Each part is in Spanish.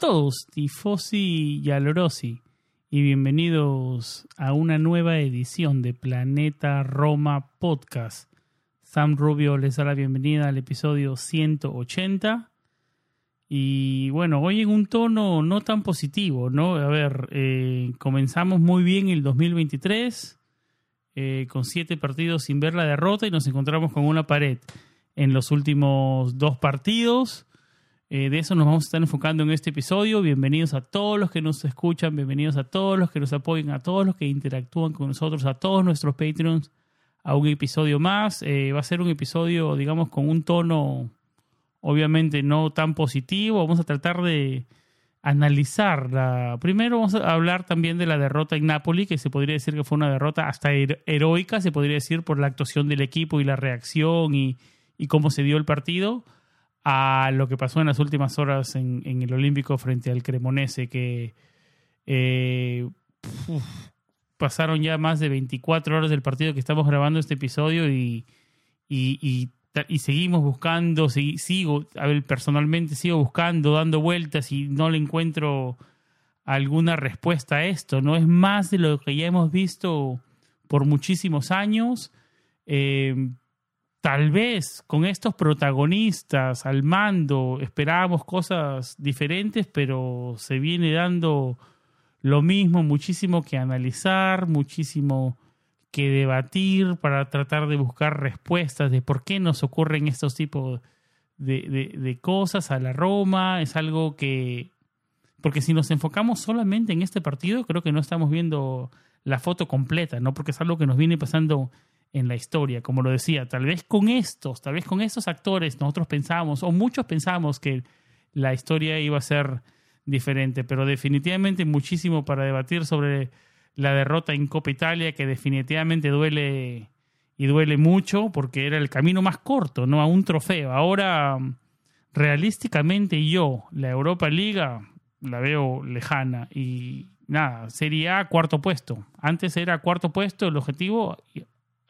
Todos, tifosi y alorosi, y bienvenidos a una nueva edición de Planeta Roma Podcast. Sam Rubio les da la bienvenida al episodio 180. Y bueno, hoy en un tono no tan positivo, ¿no? A ver, eh, comenzamos muy bien el 2023, eh, con siete partidos sin ver la derrota y nos encontramos con una pared en los últimos dos partidos. Eh, de eso nos vamos a estar enfocando en este episodio. Bienvenidos a todos los que nos escuchan, bienvenidos a todos los que nos apoyan, a todos los que interactúan con nosotros, a todos nuestros Patreons, a un episodio más. Eh, va a ser un episodio, digamos, con un tono obviamente no tan positivo. Vamos a tratar de analizar la... Primero vamos a hablar también de la derrota en Napoli, que se podría decir que fue una derrota hasta heroica, se podría decir, por la actuación del equipo y la reacción y cómo se dio el partido a lo que pasó en las últimas horas en, el Olímpico frente al Cremonese, que eh, pasaron ya más de 24 horas del partido que estamos grabando este episodio y, y, seguimos buscando, sigo, a ver, personalmente sigo buscando, dando vueltas y no le encuentro alguna respuesta a esto. No es más de lo que ya hemos visto por muchísimos años. Eh, tal vez con estos protagonistas al mando esperábamos cosas diferentes, pero se viene dando lo mismo, muchísimo que analizar, muchísimo que debatir para tratar de buscar respuestas de por qué nos ocurren estos tipos de, de, cosas a la Roma. Es algo que... Porque si nos enfocamos solamente en este partido, creo que no estamos viendo la foto completa, ¿no? Porque es algo que nos viene pasando en la historia. Como lo decía, tal vez con estos, tal vez con estos actores nosotros pensamos, o muchos pensamos que la historia iba a ser diferente, pero definitivamente muchísimo para debatir sobre la derrota en Copa Italia, que definitivamente duele y duele mucho porque era el camino más corto, ¿no? A un trofeo. Ahora, realísticamente yo, la Europa Liga, la veo lejana y nada, sería cuarto puesto. Antes era cuarto puesto el objetivo,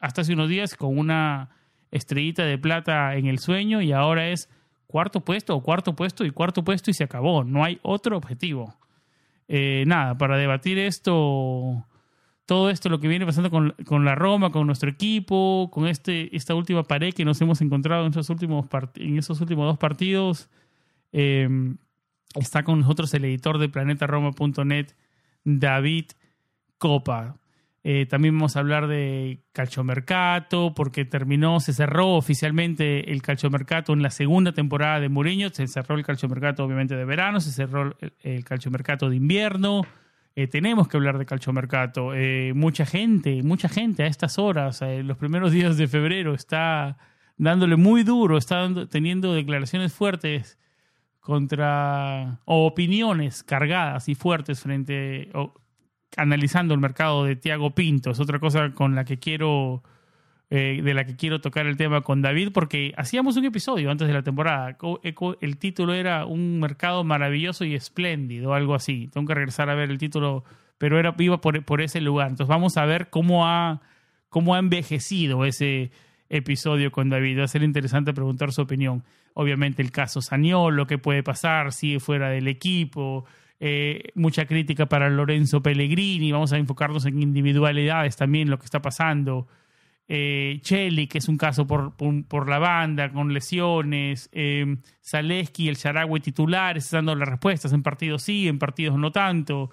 hasta hace unos días con una estrellita de plata en el sueño y ahora es cuarto puesto o cuarto puesto y cuarto puesto y se acabó. No hay otro objetivo. Eh, nada, para debatir esto, todo esto, lo que viene pasando con, la Roma, con nuestro equipo, con este, esta última pared que nos hemos encontrado en esos últimos, en esos últimos dos partidos, eh, está con nosotros el editor de planetaroma.net, David Copa. Eh, también vamos a hablar de calchomercato, porque terminó, se cerró oficialmente el calchomercato en la segunda temporada de Mourinho. Se cerró el calchomercato, obviamente, de verano, se cerró el, calchomercato de invierno. Eh, tenemos que hablar de calchomercato. Eh, mucha gente, mucha gente a estas horas, en los primeros días de febrero, está dándole muy duro, está teniendo declaraciones fuertes contra o opiniones cargadas y fuertes frente analizando el mercado de Tiago Pinto. Es otra cosa con la que quiero, eh, de la que quiero tocar el tema con David, porque hacíamos un episodio antes de la temporada. El título era Un mercado maravilloso y espléndido, algo así. Tengo que regresar a ver el título, pero era, iba por, ese lugar. Entonces vamos a ver cómo ha, cómo ha envejecido ese episodio con David. Va a ser interesante preguntar su opinión. Obviamente el caso Saniolo, qué puede pasar, si fuera del equipo, eh, mucha crítica para Lorenzo Pellegrini, vamos a enfocarnos en individualidades también, lo que está pasando. eh, Cheli, que es un caso por, por, la banda, con lesiones, eh, Zaleski, el Sharawi titulares, dando las respuestas, en partidos sí, en partidos no tanto,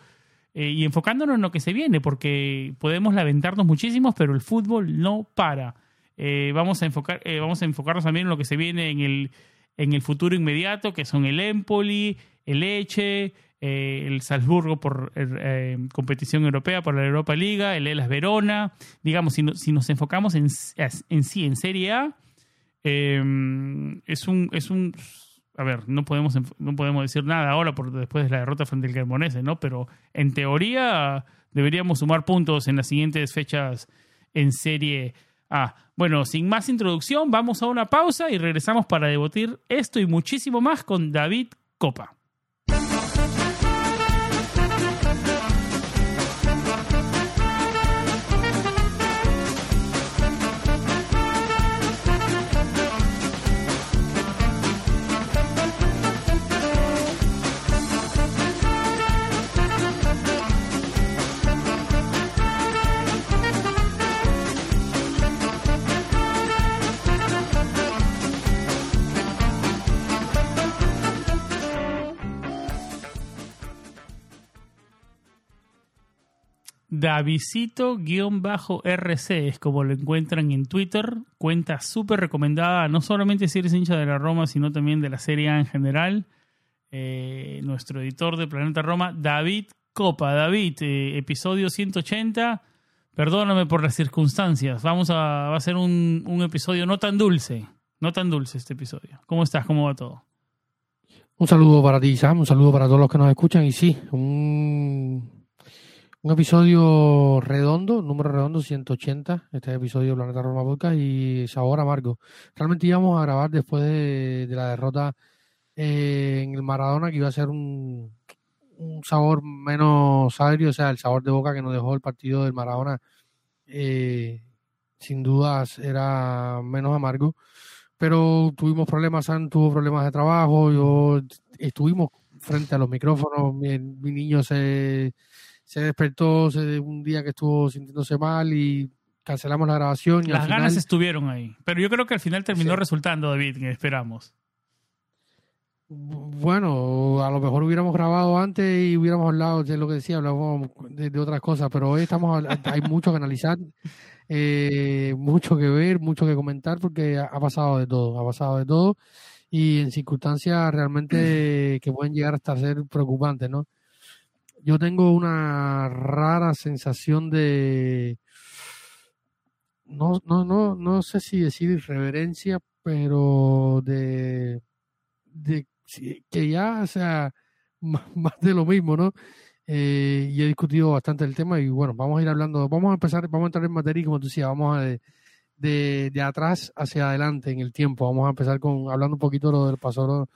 eh, y enfocándonos en lo que se viene, porque podemos lamentarnos muchísimos, pero el fútbol no para. Eh, vamos, a enfocar, vamos a enfocarnos también en lo que se viene en el, en el futuro inmediato, que son el Empoli, el Eche, eh, el Salzburgo por eh, competición europea, por la Europa Liga, el Elas Verona. Digamos, si, si nos enfocamos en, en, sí, en Serie A, eh, es un... Es un a ver, no podemos, no podemos decir nada ahora por, después de la derrota frente al Cremonese, ¿no? Pero en teoría deberíamos sumar puntos en las siguientes fechas en Serie A. Bueno, sin más introducción, vamos a una pausa y regresamos para debatir esto y muchísimo más con David Copa. Davisito-RC es como lo encuentran en Twitter. Cuenta súper recomendada, no solamente si eres hincha de la Roma, sino también de la Serie en general. Eh, nuestro editor de Planeta Roma, David Copa. David, eh, episodio 180. Perdóname por las circunstancias. Vamos a, va a ser un, un episodio no tan dulce. No tan dulce este episodio. ¿Cómo estás? ¿Cómo va todo? Un saludo para ti, Sam. Un saludo para todos los que nos escuchan. Y sí, un un episodio redondo, número redondo 180, este episodio de Planeta Roma Podcast y sabor amargo. Realmente íbamos a grabar después de, la derrota eh, en el Maradona, que iba a ser un, sabor menos agrio, o sea, el sabor de boca que nos dejó el partido del Maradona, eh, sin dudas era menos amargo. Pero tuvimos problemas, San tuvo problemas de trabajo, yo estuvimos frente a los micrófonos, mi niño se se despertó un día que estuvo sintiéndose mal y cancelamos la grabación. Y Las ganas estuvieron ahí, pero yo creo que al final terminó resultando, David, que esperamos. Bueno, a lo mejor hubiéramos grabado antes y hubiéramos hablado de lo que decía, hablábamos de, otras cosas, pero hoy estamos hay mucho que analizar, eh, mucho que ver, mucho que comentar, porque ha, pasado de todo, ha pasado de todo y en circunstancias realmente que pueden llegar hasta ser preocupantes, ¿no? Yo tengo una rara sensación de no, no, no, no sé si decir irreverencia, pero de, de que ya, sea, más, de lo mismo, ¿no? Eh, y he discutido bastante el tema y bueno, vamos a ir hablando, vamos a empezar, vamos a entrar en materia como tú decías, vamos a de, de, atrás hacia adelante en el tiempo, vamos a empezar con hablando un poquito de lo del pasado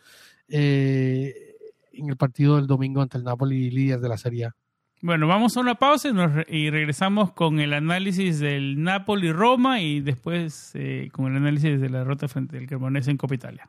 eh, en el partido del domingo ante el Napoli, líder de la Serie A. Bueno, vamos a una pausa y, regresamos con el análisis del Napoli-Roma y después eh, con el análisis de la derrota frente al Cremonese en Copa Italia.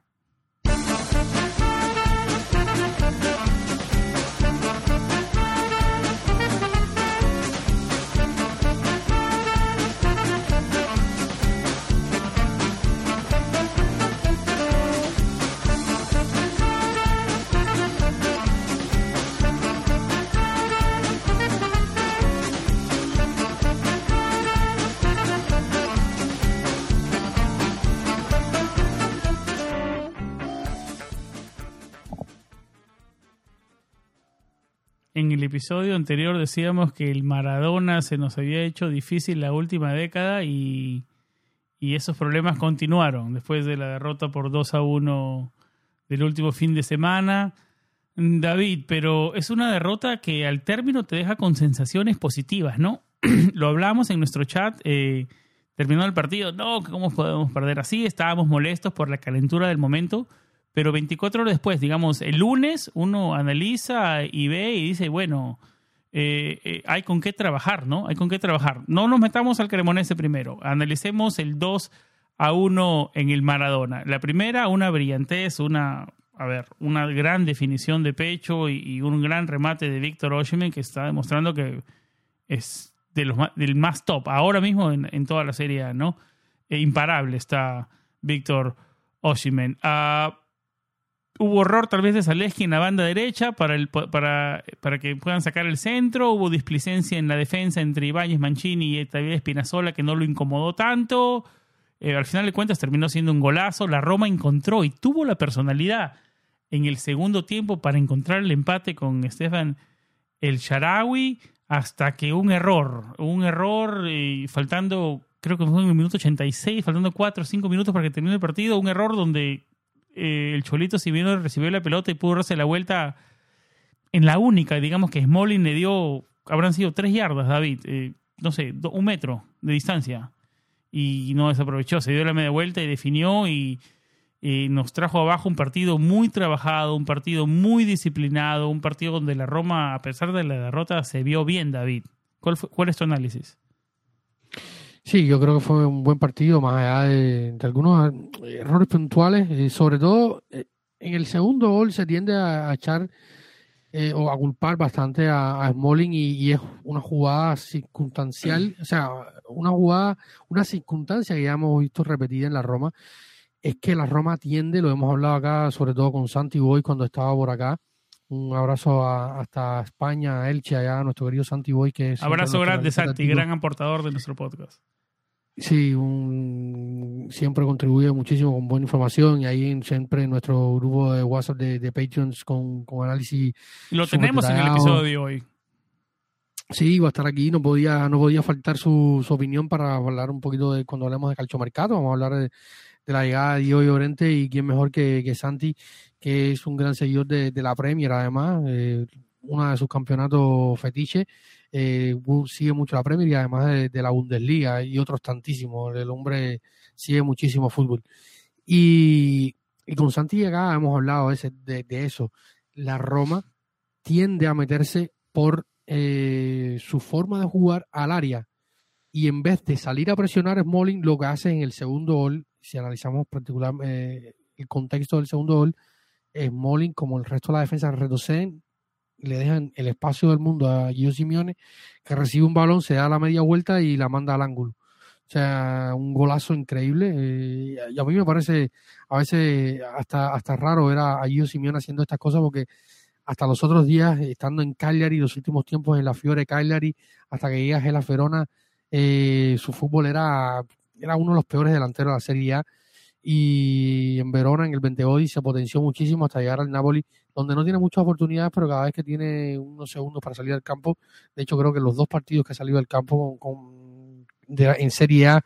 En el episodio anterior decíamos que el Maradona se nos había hecho difícil la última década y, esos problemas continuaron después de la derrota por 2 a 1 del último fin de semana. David, pero es una derrota que al término te deja con sensaciones positivas, ¿no? Lo hablamos en nuestro chat, eh, terminó el partido, no, ¿cómo podemos perder así? Estábamos molestos por la calentura del momento, pero 24 horas después, digamos, el lunes uno analiza y ve y dice, bueno, eh, eh, hay con qué trabajar, ¿no? Hay con qué trabajar. No nos metamos al Cremonese primero, analicemos el 2 a 1 en el Maradona. La primera, una brillantez, una, a ver, una gran definición de pecho y, un gran remate de Víctor Oshimen que está demostrando que es de los, del más top. Ahora mismo en, toda la serie, ¿no? E imparable está Víctor Oshimen. Ah, hubo error tal vez de Zaleski en la banda derecha para, el, para, para que puedan sacar el centro. Hubo displicencia en la defensa entre Ibáñez, Mancini y David Espinazola que no lo incomodó tanto. Eh, al final de cuentas terminó siendo un golazo. La Roma encontró y tuvo la personalidad en el segundo tiempo para encontrar el empate con Stefan El Sharawi hasta que un error, un error eh, faltando, creo que fue en el minuto 86, faltando 4 o 5 minutos para que termine el partido, un error donde eh, el Cholito si bien recibió la pelota y pudo darse la vuelta en la única, digamos que Smolin le dio, habrán sido 3 yardas, David, eh, no sé, un metro de distancia y no desaprovechó, se dio la media vuelta y definió y nos trajo abajo un partido muy trabajado, un partido muy disciplinado, un partido donde la Roma, a pesar de la derrota, se vio bien, David. ¿Cuál, cuál es tu análisis? Sí, yo creo que fue un buen partido, más allá de, algunos errores puntuales. y sobre todo, eh, en el segundo gol se tiende a, echar eh, o a culpar bastante a, Smalling y, y, es una jugada circunstancial, o sea, una jugada, una circunstancia que ya hemos visto repetida en la Roma es que la Roma tiende, lo hemos hablado acá, sobre todo con Santi Boy cuando estaba por acá. Un abrazo hasta España, a Elche, allá a nuestro querido Santi Boy. Que abrazo grande, Santi, gran aportador de nuestro podcast. Sí, siempre contribuye muchísimo con buena información y ahí siempre en nuestro grupo de WhatsApp de, de Patreons con, con análisis. Lo tenemos en el episodio de hoy. Sí, va a estar aquí, no podía, no podía faltar su, su opinión para hablar un poquito de cuando hablemos de calchomercato, vamos a hablar de, de la llegada de Diogo Llorente y quién mejor que, que, Santi, que es un gran seguidor de, la Premier además, eh, uno de sus campeonatos fetiche, eh, sigue mucho la Premier y además de, la Bundesliga y otros tantísimos, el hombre sigue muchísimo fútbol. Y, y con Santi acá hemos hablado de, eso, la Roma tiende a meterse por eh, su forma de jugar al área. Y en vez de salir a presionar Smalling, lo que hace en el segundo gol si analizamos particularmente eh, el contexto del segundo gol, Smalling, como el resto de la defensa, retroceden le dejan el espacio del mundo a Gio Simeone, que recibe un balón, se da la media vuelta y la manda al ángulo. O sea, un golazo increíble. Eh, y a mí me parece a veces hasta, hasta raro ver a, Simeone haciendo estas cosas porque hasta los otros días, estando en Cagliari, los últimos tiempos en la Fiore Cagliari, hasta que llega Gela Ferona, eh, su fútbol era era uno de los peores delanteros de la Serie A y en Verona, en el 20 se potenció muchísimo hasta llegar al Napoli, donde no tiene muchas oportunidades, pero cada vez que tiene unos segundos para salir al campo, de hecho creo que los dos partidos que ha salido al campo con, en Serie A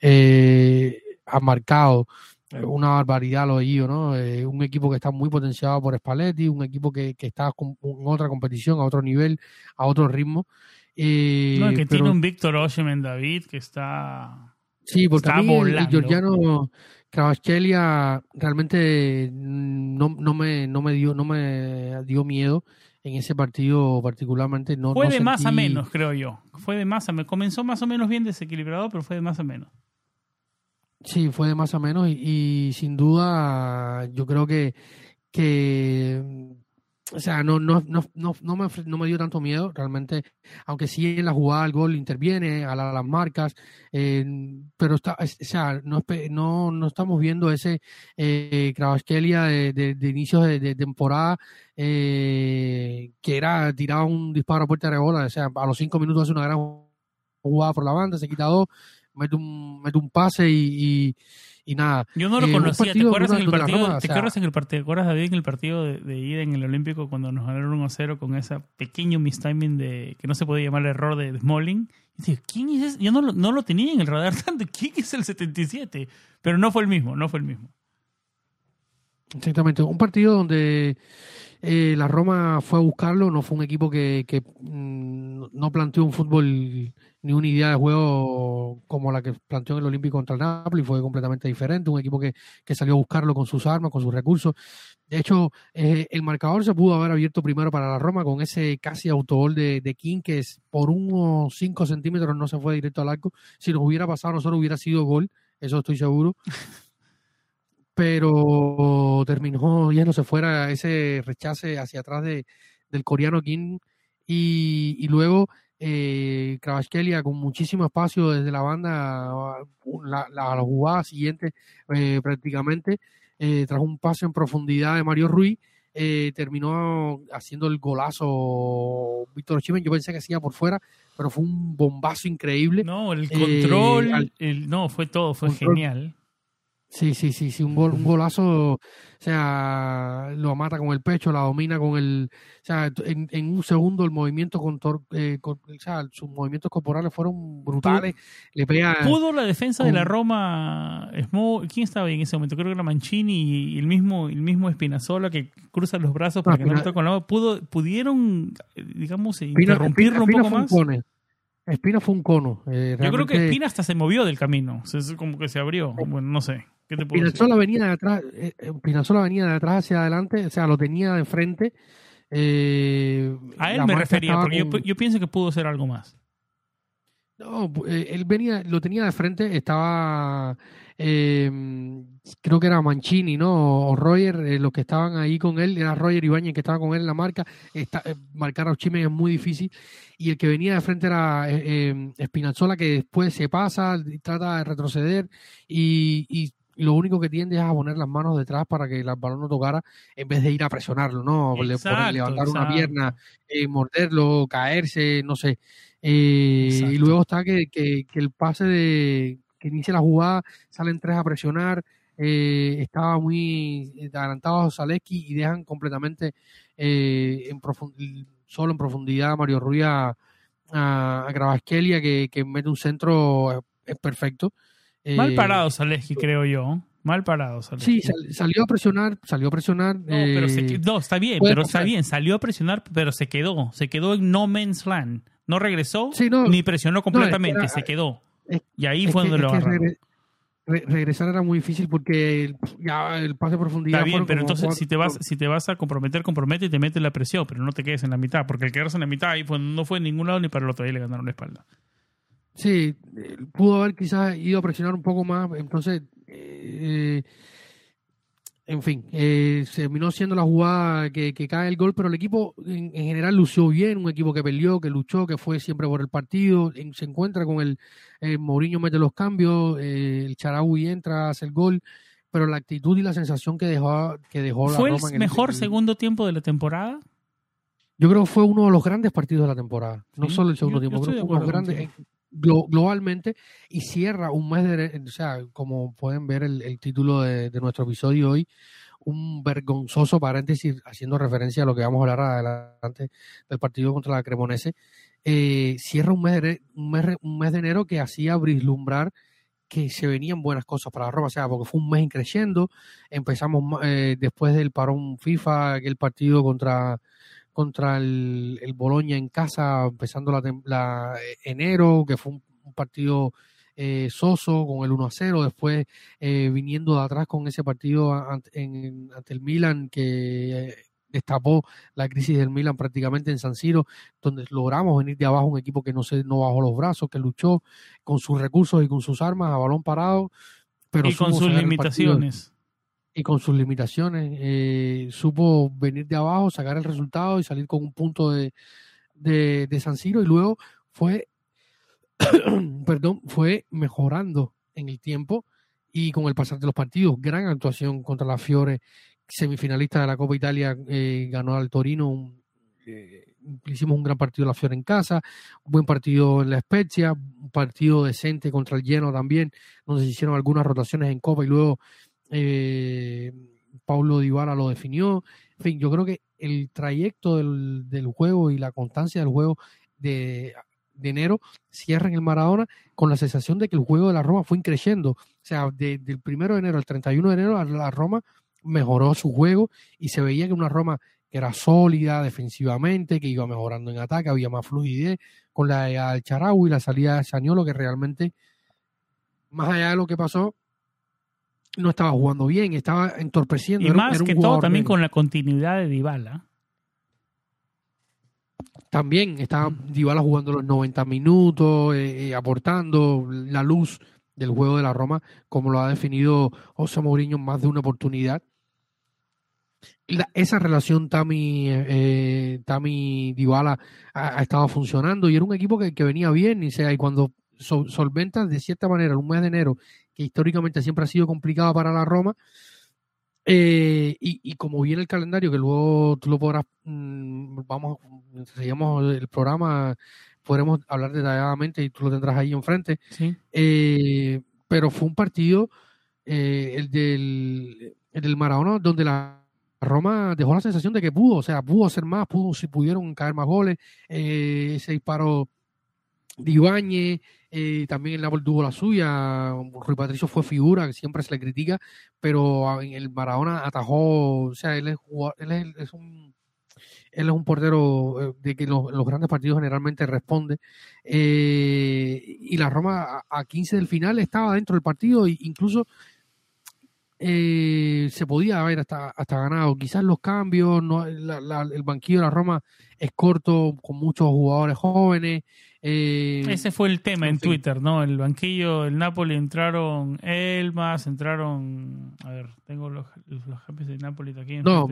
eh, han marcado eh, una barbaridad lo de ¿no? Eh, un equipo que está muy potenciado por Spalletti, un equipo que, está en otra competición, a otro nivel, a otro ritmo. no, que tiene un Víctor Oshimen David que está Sí, porque a mí el, Georgiano realmente no, no, me, no, me dio, no me dio miedo en ese partido particularmente. No, fue de más a menos, creo yo. Fue de más a menos. Comenzó más o menos bien desequilibrado, pero fue de más a menos. Sí, fue de más a menos y, y sin duda yo creo que, que o sea, no, no, no, no, me, no me dio tanto miedo, realmente, aunque sí en la jugada el gol interviene a, las marcas, eh, pero está, o sea, no, no, no estamos viendo ese eh, de, de, de inicios de, temporada eh, que era tirado un disparo a puerta de bola, o sea, a los cinco minutos hace una gran jugada por la banda, se quita dos, mete un, mete un pase y y nada. Yo no lo eh, conocía. ¿Te acuerdas, en el partido, ¿Te acuerdas en el partido? ¿Te acuerdas, David, en el partido de, de, ida en el Olímpico cuando nos ganaron 1 0 con ese pequeño mistiming de que no se podía llamar error de, Smalling? Y ¿quién es ese? Yo no lo, no lo tenía en el radar tanto. ¿Quién es el 77? Pero no fue el mismo, no fue el mismo. Exactamente. Un partido donde eh, la Roma fue a buscarlo, no fue un equipo que, que mm, no planteó un fútbol ni una idea de juego como la que planteó en el Olímpico contra el Napoli, fue completamente diferente, un equipo que, salió a buscarlo con sus armas, con sus recursos. De hecho, eh, el marcador se pudo haber abierto primero para la Roma con ese casi autogol de, de King, que es por unos 5 centímetros no se fue directo al arco. Si nos hubiera pasado, nosotros hubiera sido gol, eso estoy seguro. Pero terminó se fuera ese rechace hacia atrás de, del coreano King y, y luego eh, Kravaskelia con muchísimo espacio desde la banda, la, la, jugada siguiente eh, prácticamente, eh, tras un pase en profundidad de Mario Ruiz, eh, terminó haciendo el golazo Víctor Chimen. Yo pensé que hacía por fuera, pero fue un bombazo increíble. No, el control, el, no, fue todo, fue genial. Sí, sí, sí, sí, un, gol, un golazo, o sea, lo mata con el pecho, la domina con el, o sea, en, en un segundo el movimiento con, eh, con, o sea, sus movimientos corporales fueron brutales. Le pega ¿Pudo la defensa de la Roma, ¿quién estaba ahí en ese momento? Creo que era Mancini y el mismo, el mismo Espinazola que cruza los brazos para que no toque con la ¿Pudo, ¿Pudieron, digamos, interrumpirlo un poco más? Espina fue un cono. Eh, Yo creo que Espina hasta se movió del camino. es como que se abrió. Bueno, no sé. ¿Qué te venía de atrás, eh, eh, venía de atrás hacia adelante, o sea, lo tenía de frente. Eh, a él me refería, porque yo, pienso que pudo ser algo más. No, él venía, lo tenía de frente, estaba, creo que era Mancini, ¿no? O Roger, los que estaban ahí con él, era Roger Ibáñez que estaba con él en la marca. marcar a Chime es muy difícil. Y el que venía de frente era Espinazzola, que después se pasa, trata de retroceder y, y lo único que tiende es a poner las manos detrás para que el balón no tocara en vez de ir a presionarlo, ¿no? levantar una pierna, eh, morderlo, caerse, no sé. Eh, y luego está que, que, el pase de que inicia la jugada, salen tres a presionar, eh, estaba muy adelantado Zaleski y dejan completamente en solo en profundidad a Mario Ruiz a, a, que, que mete un centro es Mal eh, parado Zaleski, creo yo. Mal parado Zaleski. Sí, salió a presionar, salió a presionar. No, pero eh, está bien, pero está bien, salió a presionar, pero se quedó, se quedó en no man's land. No regresó ni presionó completamente, se quedó. y ahí fue donde lo agarró. regresar era muy difícil porque ya el pase de profundidad. Está bien, pero entonces si te vas si te vas a comprometer, compromete y te metes la presión, pero no te quedes en la mitad, porque el quedarse en la mitad ahí no fue en ningún lado ni para el otro, ahí le ganaron la espalda. Sí, eh, pudo haber quizás ido a presionar un poco más, entonces, eh, en fin, eh, terminó siendo la jugada que, cae el gol, pero el equipo en, general lució bien, un equipo que peleó, que luchó, que fue siempre por el partido, se encuentra con el, Mourinho mete los cambios, el Charaui entra, hace el gol, pero la actitud y la sensación que dejó, que dejó ¿Fue el mejor segundo tiempo de la temporada? Yo creo que fue uno de los grandes partidos de la temporada, no solo el segundo tiempo, creo que fue uno de los grandes globalmente y cierra un mes de, o sea, como pueden ver el, título de, nuestro episodio hoy, un vergonzoso paréntesis haciendo referencia a lo que vamos a hablar adelante del partido contra la Cremonese, eh, cierra un mes, de, un, mes, un mes de enero que hacía vislumbrar que se venían buenas cosas para la Roma, o sea, porque fue un mes increciendo, empezamos eh, después del parón FIFA, aquel partido contra contra el, el Boloña en casa, empezando la, eh, enero, que fue un, partido eh, soso con el 1 a 0, después eh, viniendo de atrás con ese partido ante, el Milan que destapó la crisis del Milan prácticamente en San Siro, donde logramos venir de abajo un equipo que no se no bajó los brazos, que luchó con sus recursos y con sus armas a balón parado, pero y con sus limitaciones y con sus limitaciones eh, supo venir de abajo, sacar el resultado y salir con un punto de, de, San Siro y luego fue, perdón, fue mejorando en el tiempo y con el pasar de los partidos. Gran actuación contra la Fiore, semifinalista de la Copa Italia, eh, ganó al Torino. Eh, hicimos un gran partido la Fiore en casa, buen partido en la Spezia, un partido decente contra el Lleno también, donde se hicieron algunas rotaciones en Copa y luego eh, Paulo Dybala lo definió. En fin, yo creo que el trayecto del, del juego y la constancia del juego de, enero cierra en el Maradona con la sensación de que el juego de la Roma fue increciendo. O sea, del primero de enero al 31 de enero, la Roma mejoró su juego y se veía que una Roma que era sólida defensivamente, que iba mejorando en ataque, había más fluidez, con la de Charaui y la salida de Saniolo, que realmente, más allá de lo que pasó, no estaba jugando bien, estaba entorpeciendo. Y más que todo también con la continuidad de Dybala. También estaba. Dybala jugando los 90 minutos, eh, eh, aportando la luz del juego de la Roma, como lo ha definido José Mourinho en más de una oportunidad. esa relación Tami, eh, Tami Dybala ha, estado funcionando y era un equipo que, venía bien y, sea, y cuando solventas de cierta manera un mes de enero que históricamente siempre ha sido complicado para la Roma. Eh, y, como viene el calendario que luego tú lo podrás mm, vamos seguimos el programa podremos hablar detalladamente y tú lo tendrás ahí enfrente. Eh, pero fue un partido el del el del Maradona donde la Roma dejó la sensación de que pudo, o sea, pudo hacer más, pudo, si pudieron caer más goles, eh, ese disparo de Ibañez, eh, también el Napoli tuvo la suya, Rui Patricio fue figura, que siempre se le critica, pero el Maradona atajó, o sea, él es, él es, un él es un portero eh, de que los, grandes partidos generalmente responde. y la Roma a, a, 15 del final estaba dentro del partido e incluso eh, se podía haber hasta, hasta ganado. Quizás los cambios, no, el banquillo de la Roma es corto, con muchos jugadores jóvenes. Eh, Ese fue el tema en, Twitter, ¿no? El banquillo, el Napoli entraron Elmas, entraron. A ver, tengo los, los jefes de Napoli aquí. No,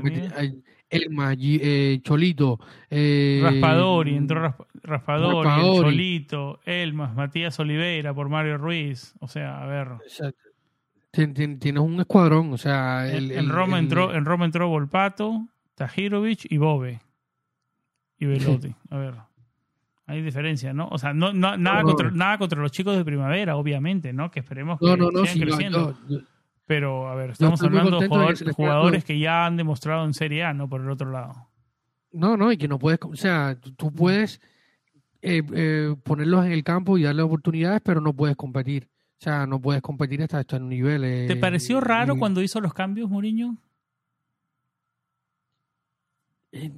Elmas, eh, Cholito. Eh, Raspadori, entró Raspadori, Cholito, Elmas, Matías Oliveira por Mario Ruiz. O sea, a ver. Exacto tienes un escuadrón, o sea... en, Roma entró, en Roma entró Volpato, Tajirovic y Bobe. Y Velotti. A ver, hay diferencia, ¿no? O sea, no, nada, contra, nada contra los chicos de primavera, obviamente, ¿no? Que esperemos que sigan creciendo. Pero, a ver, estamos hablando de jugadores, que ya han demostrado en Serie A, ¿no? Por el otro lado. No, no, y que no puedes... O sea, tú puedes eh, eh, ponerlos en el campo y darle oportunidades, pero no puedes competir. O sea, no puedes competir hasta estos niveles. ¿Te pareció raro cuando hizo los cambios, Mourinho? Eh,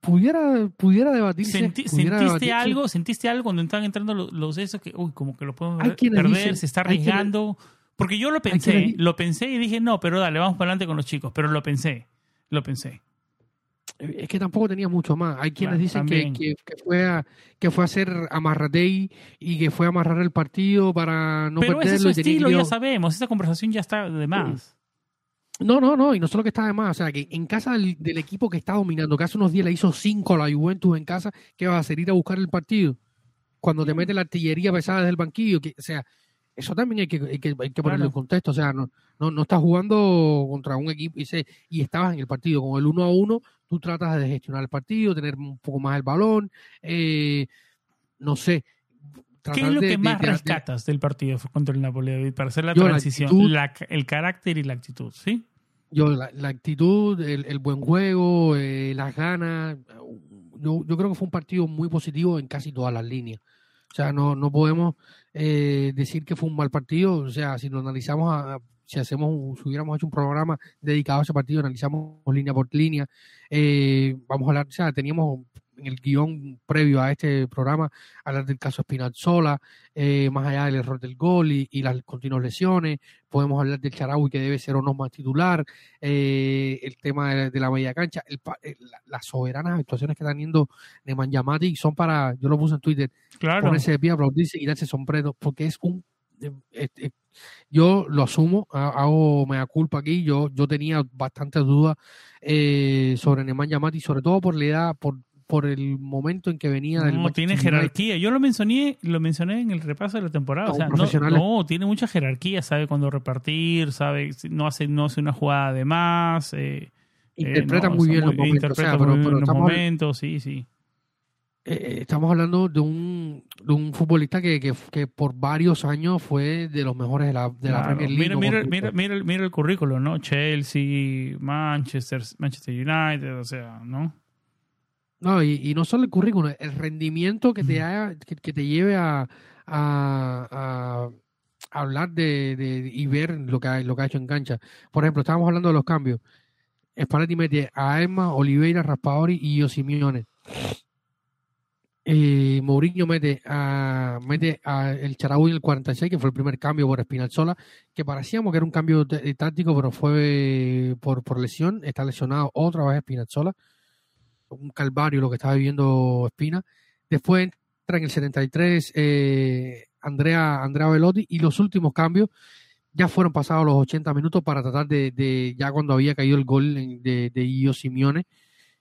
pudiera, pudiera debatirse. ¿Sentiste algo? ¿Sentiste algo cuando estaban entrando los, esos que, uy, como que los podemos perder, se está arriesgando? Porque yo lo pensé, lo pensé y dije, no, pero dale, vamos para adelante con los chicos. Pero lo pensé, lo pensé es que tampoco tenía mucho más. Hay quienes dicen que, que, fue a, que fue a hacer amarratei y que fue a amarrar el partido para no Pero perderlo. Pero ese estilo, ya sabemos, esa conversación ya está de más. No, no, no, y no solo que está de más, o sea, que en casa del, equipo que está dominando, que hace unos días le hizo cinco a la Juventus en casa, ¿qué va a hacer? Ir a buscar el partido. Cuando te mete la artillería pesada desde el banquillo, que, o sea, eso también hay que, hay que, hay que ponerlo en contexto. O sea, no, no, no estás jugando contra un equipo y, se, y estabas en el partido con el uno a uno, tú tratas de gestionar el partido, tener un poco más el balón, eh, no sé. ¿Qué es lo que más rescatas del partido contra el Napoli para hacer la transición? el carácter y la actitud, ¿sí? Yo, la, actitud, el, buen juego, eh, las ganas. Yo, yo creo que fue un partido muy positivo en casi todas las líneas. O sea, no, no podemos eh, decir que fue un mal partido. O sea, si lo analizamos, si hacemos, si hubiéramos hecho un programa dedicado a ese partido, analizamos línea por línea. Eh, vamos a hablar, o sea, teníamos en el guion previo a este programa hablar del caso Spinazzola, eh, más allá del error del gol y, las continuas lesiones, podemos hablar del Charaui que debe ser o no más titular, eh, el tema de, la media cancha, el, las soberanas actuaciones que están teniendo de Yamati son para, yo lo puse en Twitter, claro. ponerse de pie, aplaudirse y darse sombrero, porque es un eh, yo lo asumo, hago mea culpa aquí, yo, yo tenía bastantes dudas sobre Neman Yamati, sobre todo por la edad, por, por el momento en que venía del No, tiene jerarquía. Yo lo mencioné, lo mencioné en el repaso de la temporada. no, tiene mucha jerarquía, sabe cuándo repartir, sabe, no hace, no hace una jugada de más. Eh, interpreta muy bien los momentos. Interpreta muy bien los momentos, sí, sí. Eh, eh, estamos hablando de un, de un futbolista que, que, por varios años fue de los mejores de la, de la Premier League. Mira, mira, mira, mira, el currículo, ¿no? Chelsea, Manchester, Manchester United, o sea, ¿no? No, y, no solo el currículum, el rendimiento que te, haga, que, te lleve a, a, hablar de, y ver lo que, ha, lo que ha hecho en cancha. Por ejemplo, estábamos hablando de los cambios. Spalletti mete a Emma, Oliveira, Raspadori y Osimione. Eh, Mourinho mete a, mete a el Charaúi en el 46, que fue el primer cambio por Espinalzola, que parecíamos que era un cambio táctico, pero fue por, por lesión. Está lesionado otra vez Espinalzola un calvario lo que estaba viviendo Espina. Después entra en el 73 eh, Andrea, Andrea Velotti y los últimos cambios ya fueron pasados los 80 minutos para tratar de, de ya cuando había caído el gol de, de Io Simeone.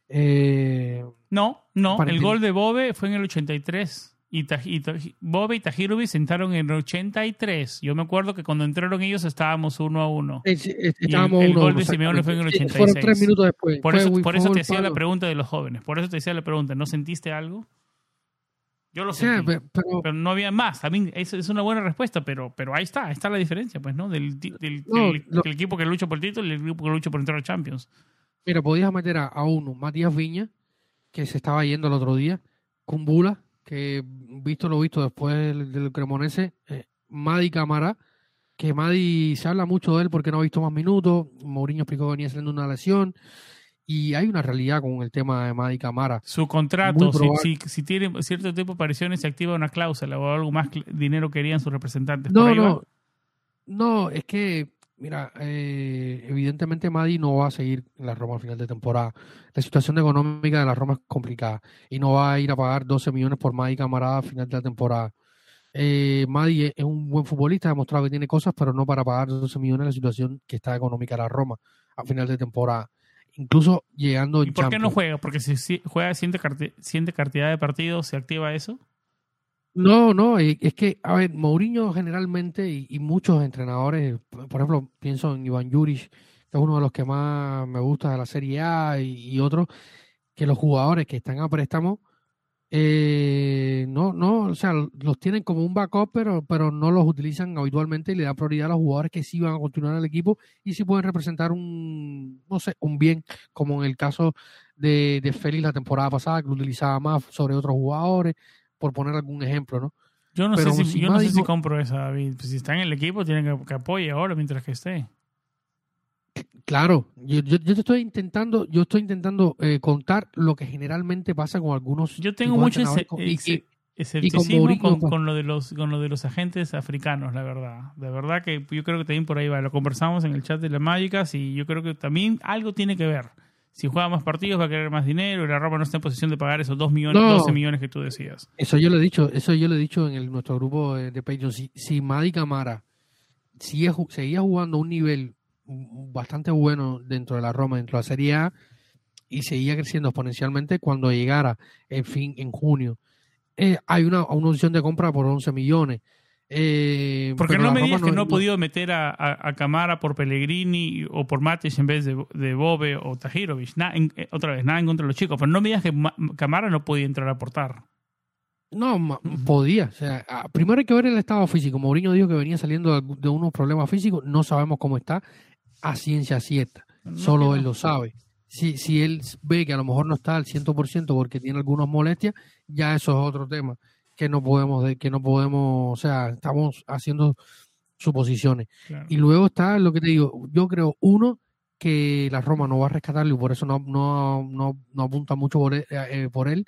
Eh, No, no, el gol de Bobe fue en el 83. Y, y Taj- Bobe y Tajirovic entraron en el 83. Yo me acuerdo que cuando entraron ellos estábamos uno a uno. es- es- Y el- estábamos el uno gol de Simeone fue en el exactamente. Fueron 86. tres minutos después. Por Fue- eso, fue por eso te hacía la pregunta de los jóvenes. Por eso te decía la pregunta. ¿No sentiste algo? Yo lo O sea, sentí. pe- pero, pero no había más. También es, es una buena respuesta, pero, pero ahí está, ahí está la diferencia, pues, ¿no? Del, del- No, del- equipo que lucha por el título y el equipo que lucha por entrar a Champions. mira, podías meter a, a uno, Matías Viña, que se estaba yendo el otro día, Kumbula, que visto lo visto después del, del Cremonese, eh, Madi Camara, que Madi se habla mucho de él porque no ha visto más minutos, Mourinho explicó que venía saliendo una lesión, y hay una realidad con el tema de Madi Camara. Su contrato, si, si, si tiene cierto tipo de apariciones, se activa una cláusula o algo más dinero querían sus representantes. ¿Por No, va? no, no, es que, mira, eh, evidentemente Madi no va a seguir en la Roma a final de temporada. La situación económica de la Roma es complicada y no va a ir a pagar 12 millones por Madi Camarada a final de la temporada. Eh, Madi es un buen futbolista, ha demostrado que tiene cosas, pero no para pagar 12 millones en la situación que está económica la Roma a final de temporada. Incluso llegando ¿Y por qué no juega? Porque si si juega siente, siente cantidad de partidos, ¿se activa eso? No, no, es que, a ver, Mourinho generalmente y, muchos entrenadores, por ejemplo, pienso en Iván Juric, que es uno de los que más me gusta de la Serie A y, otros, que los jugadores que están a préstamo, eh, no, no, o sea, los tienen como un backup, pero, pero no los utilizan habitualmente y le dan prioridad a los jugadores que sí van a continuar en el equipo y sí pueden representar un, no sé, un bien, como en el caso de, de Félix la temporada pasada, que lo utilizaba más sobre otros jugadores por poner algún ejemplo, ¿no? Yo no Pero sé, si, yo no sé si compro esa, David. Pues si está en el equipo, tienen que, que apoye ahora mientras que esté. Claro, yo, yo, yo te estoy intentando, yo estoy intentando eh, contar lo que generalmente pasa con algunos. Yo tengo mucho con- escepticismo Mourinho, con, pues. con lo de los con lo de los agentes africanos, la verdad. De verdad que yo creo que también por ahí va. Lo conversamos en el chat de las mágicas y yo creo que también algo tiene que ver. Si juega más partidos va a querer más dinero y la Roma no está en posición de pagar esos 2 millones, No. 12 millones que tú decías. Eso yo lo he dicho, eso yo lo he dicho en el- nuestro grupo de, de Patreon. Si, si Madi Camara sigue seguía jugando a un nivel bastante bueno dentro de la Roma, dentro de la Serie A, y seguía creciendo exponencialmente cuando llegara en fin en junio. eh, hay una, una opción de compra por 11 millones. Eh, Porque no me digas que no ha podido meter a, a, a Camara por Pellegrini o por Matic en vez de, de Bobe o Tajirovic. Na- en- eh, otra vez, nada en contra de los chicos. Pero no me digas que Ma- Camara no podía entrar a aportar. No, ma- podía. O sea, ah, primero hay que ver el estado físico. Mourinho dijo que venía saliendo de, unos problemas físicos. No sabemos cómo está a ciencia cierta. No Solo él lo sabe. Si, si él ve que a lo mejor no está al 100% porque tiene algunas molestias, ya eso es otro tema que no podemos, de- que no podemos, o sea, estamos haciendo suposiciones. Claro. Y luego está lo que te digo, yo creo, uno, que la Roma no va a rescatarlo y por eso no, no, no, no apunta mucho por él, eh, por él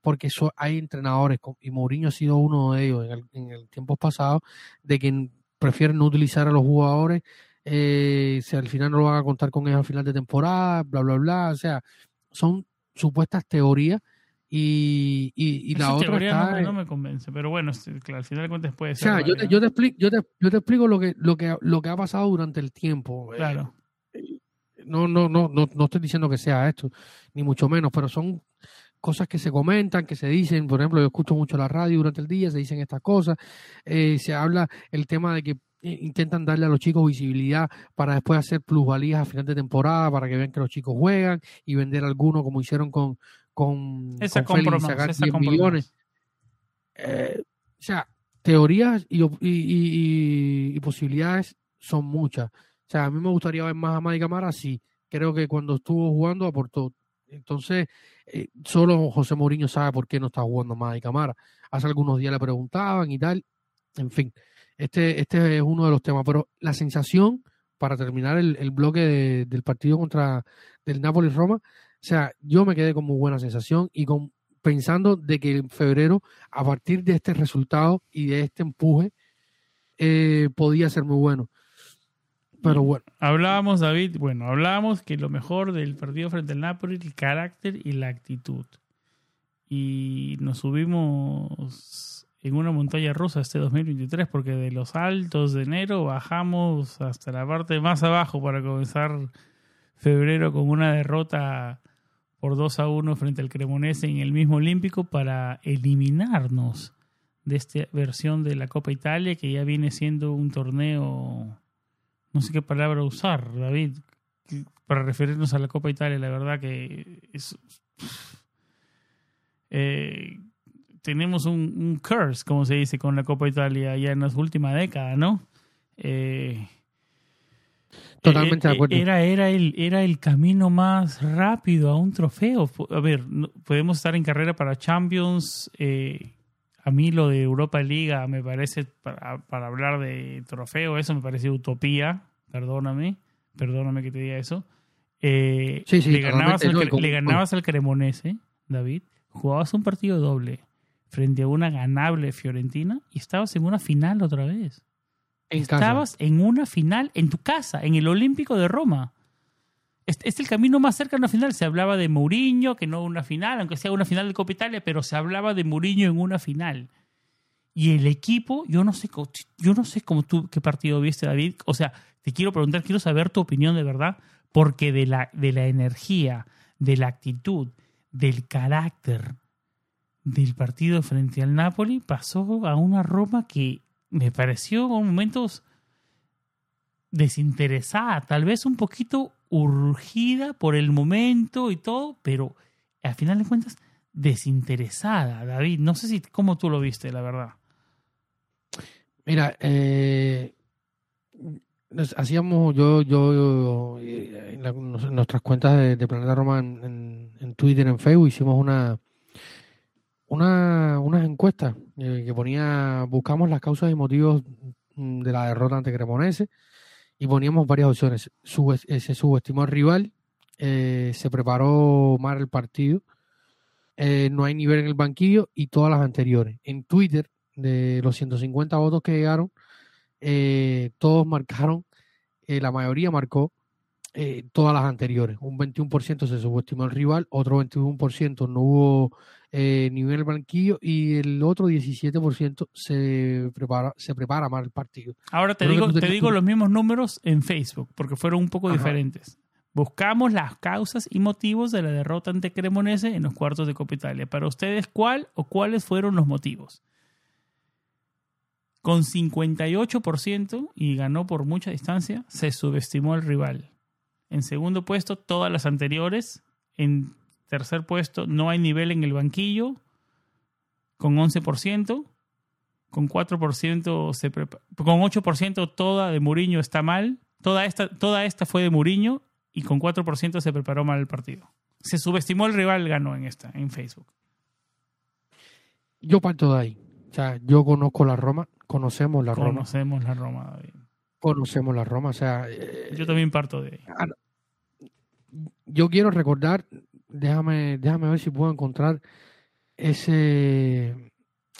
porque eso, hay entrenadores, y Mourinho ha sido uno de ellos en el, en el tiempo pasado, de que prefieren no utilizar a los jugadores, eh, si al final no lo van a contar con ellos al final de temporada, bla, bla, bla, o sea, son supuestas teorías y, y, y la otra teoría está... no, me- no me convence, pero bueno, este, claro, al final de cuentas puede o ser. sea, yo te, válida. yo te explico, yo te, yo te explico lo que, lo que, lo que ha pasado durante el tiempo. Eh, Claro. no, no, no, no, no estoy diciendo que sea esto, ni mucho menos, pero son cosas que se comentan, que se dicen, por ejemplo, yo escucho mucho la radio durante el día, se dicen estas cosas, eh, se habla el tema de que eh, intentan darle a los chicos visibilidad para después hacer plusvalías a final de temporada, para que vean que los chicos juegan y vender alguno como hicieron con, con, Esa con Félix sacar esa 10 compro millones. más. Eh, o sea, teorías y, y, y- y- y posibilidades son muchas. O sea, a mí me gustaría ver más a Madi Camara, sí. Creo que cuando estuvo jugando aportó. Entonces, eh, solo José Mourinho sabe por qué no está jugando Madi Camara. Hace algunos días le preguntaban y tal. En fin, este, este es uno de los temas. Pero la sensación, para terminar el, el bloque de- del partido contra del Napoli-Roma, o sea, yo me quedé con muy buena sensación y con pensando de que en febrero, a partir de este resultado y de este empuje, eh, podía ser muy bueno. Pero bueno, Hablábamos, David, bueno, hablábamos que lo mejor del partido frente al Napoli, el carácter y la actitud. Y nos subimos en una montaña rusa este 2023 porque de los altos de enero bajamos hasta la parte más abajo para comenzar febrero con una derrota por 2 a 1 frente al Cremonese en el mismo Olímpico para eliminarnos de esta versión de la Copa Italia que ya viene siendo un torneo, no sé qué palabra usar, David, para referirnos a la Copa Italia, la verdad que es... Eh, tenemos un, curse, como se dice, con la Copa Italia ya en las últimas décadas, ¿no? Eh, Totalmente de acuerdo. Era, era, el, era el camino más rápido a un trofeo. A ver, podemos estar en carrera para Champions. Eh, a mí lo de Europa Liga me parece, para, hablar de trofeo, eso me parece utopía. Perdóname, perdóname que te diga eso. Eh, sí, sí, le ganabas, al, le ganabas al Cremonese, David. Jugabas un partido doble frente a una ganable Fiorentina y estabas en una final otra vez. Estabas en una final en tu casa, en el Olímpico de Roma. Es, es, el camino más cerca a una final. Se hablaba de Mourinho, que no una final, aunque sea una final de Copa Italia, pero se hablaba de Mourinho en una final. Y el equipo, yo no sé, yo no sé cómo tú, qué partido viste, David. O sea, te quiero preguntar, quiero saber tu opinión de verdad, porque de la, de la energía, de la actitud, del carácter, del partido frente al Napoli pasó a una Roma que me pareció en momentos desinteresada, tal vez un poquito urgida por el momento y todo, pero al final de cuentas desinteresada, David. No sé si cómo tú lo viste, la verdad. Mira, eh, hacíamos yo, yo, en, nuestras cuentas de, Planeta Roma en, Twitter, en Facebook, hicimos una una, unas encuestas eh, que ponía, buscamos las causas y motivos mm, de la derrota ante Cremonese y poníamos varias opciones. se subestimó al rival, eh, se preparó mal el partido, eh, no hay nivel en el banquillo y todas las anteriores. En Twitter, de los 150 votos que llegaron, todos marcaron, la mayoría marcó todas las anteriores. Un 21% se subestimó al rival, otro 21% no hubo eh, nivel banquillo y el otro 17% se prepara, se prepara mal el partido. Ahora te digo, te digo los mismos números en Facebook, porque fueron un poco diferentes. Buscamos las causas y motivos de la derrota ante Cremonese en los cuartos de Copa Italia. Para ustedes, ¿cuál o cuáles fueron los motivos? Con 58% y ganó por mucha distancia, se subestimó al rival. En segundo puesto, todas las anteriores. En Tercer puesto, no hay nivel en el banquillo, con 11%. Con 4% se con 8% toda de Muriño está mal. Toda esta, toda esta fue de Muriño y con 4% se preparó mal el partido. Se subestimó el rival, ganó en esta, en Facebook. Yo parto de ahí. O sea, yo conozco la Roma, conocemos la Roma. Conocemos la Roma, David. Conocemos la Roma, o sea... Eh, yo también parto de ahí. Ah, yo quiero recordar, déjame, déjame ver si puedo encontrar ese.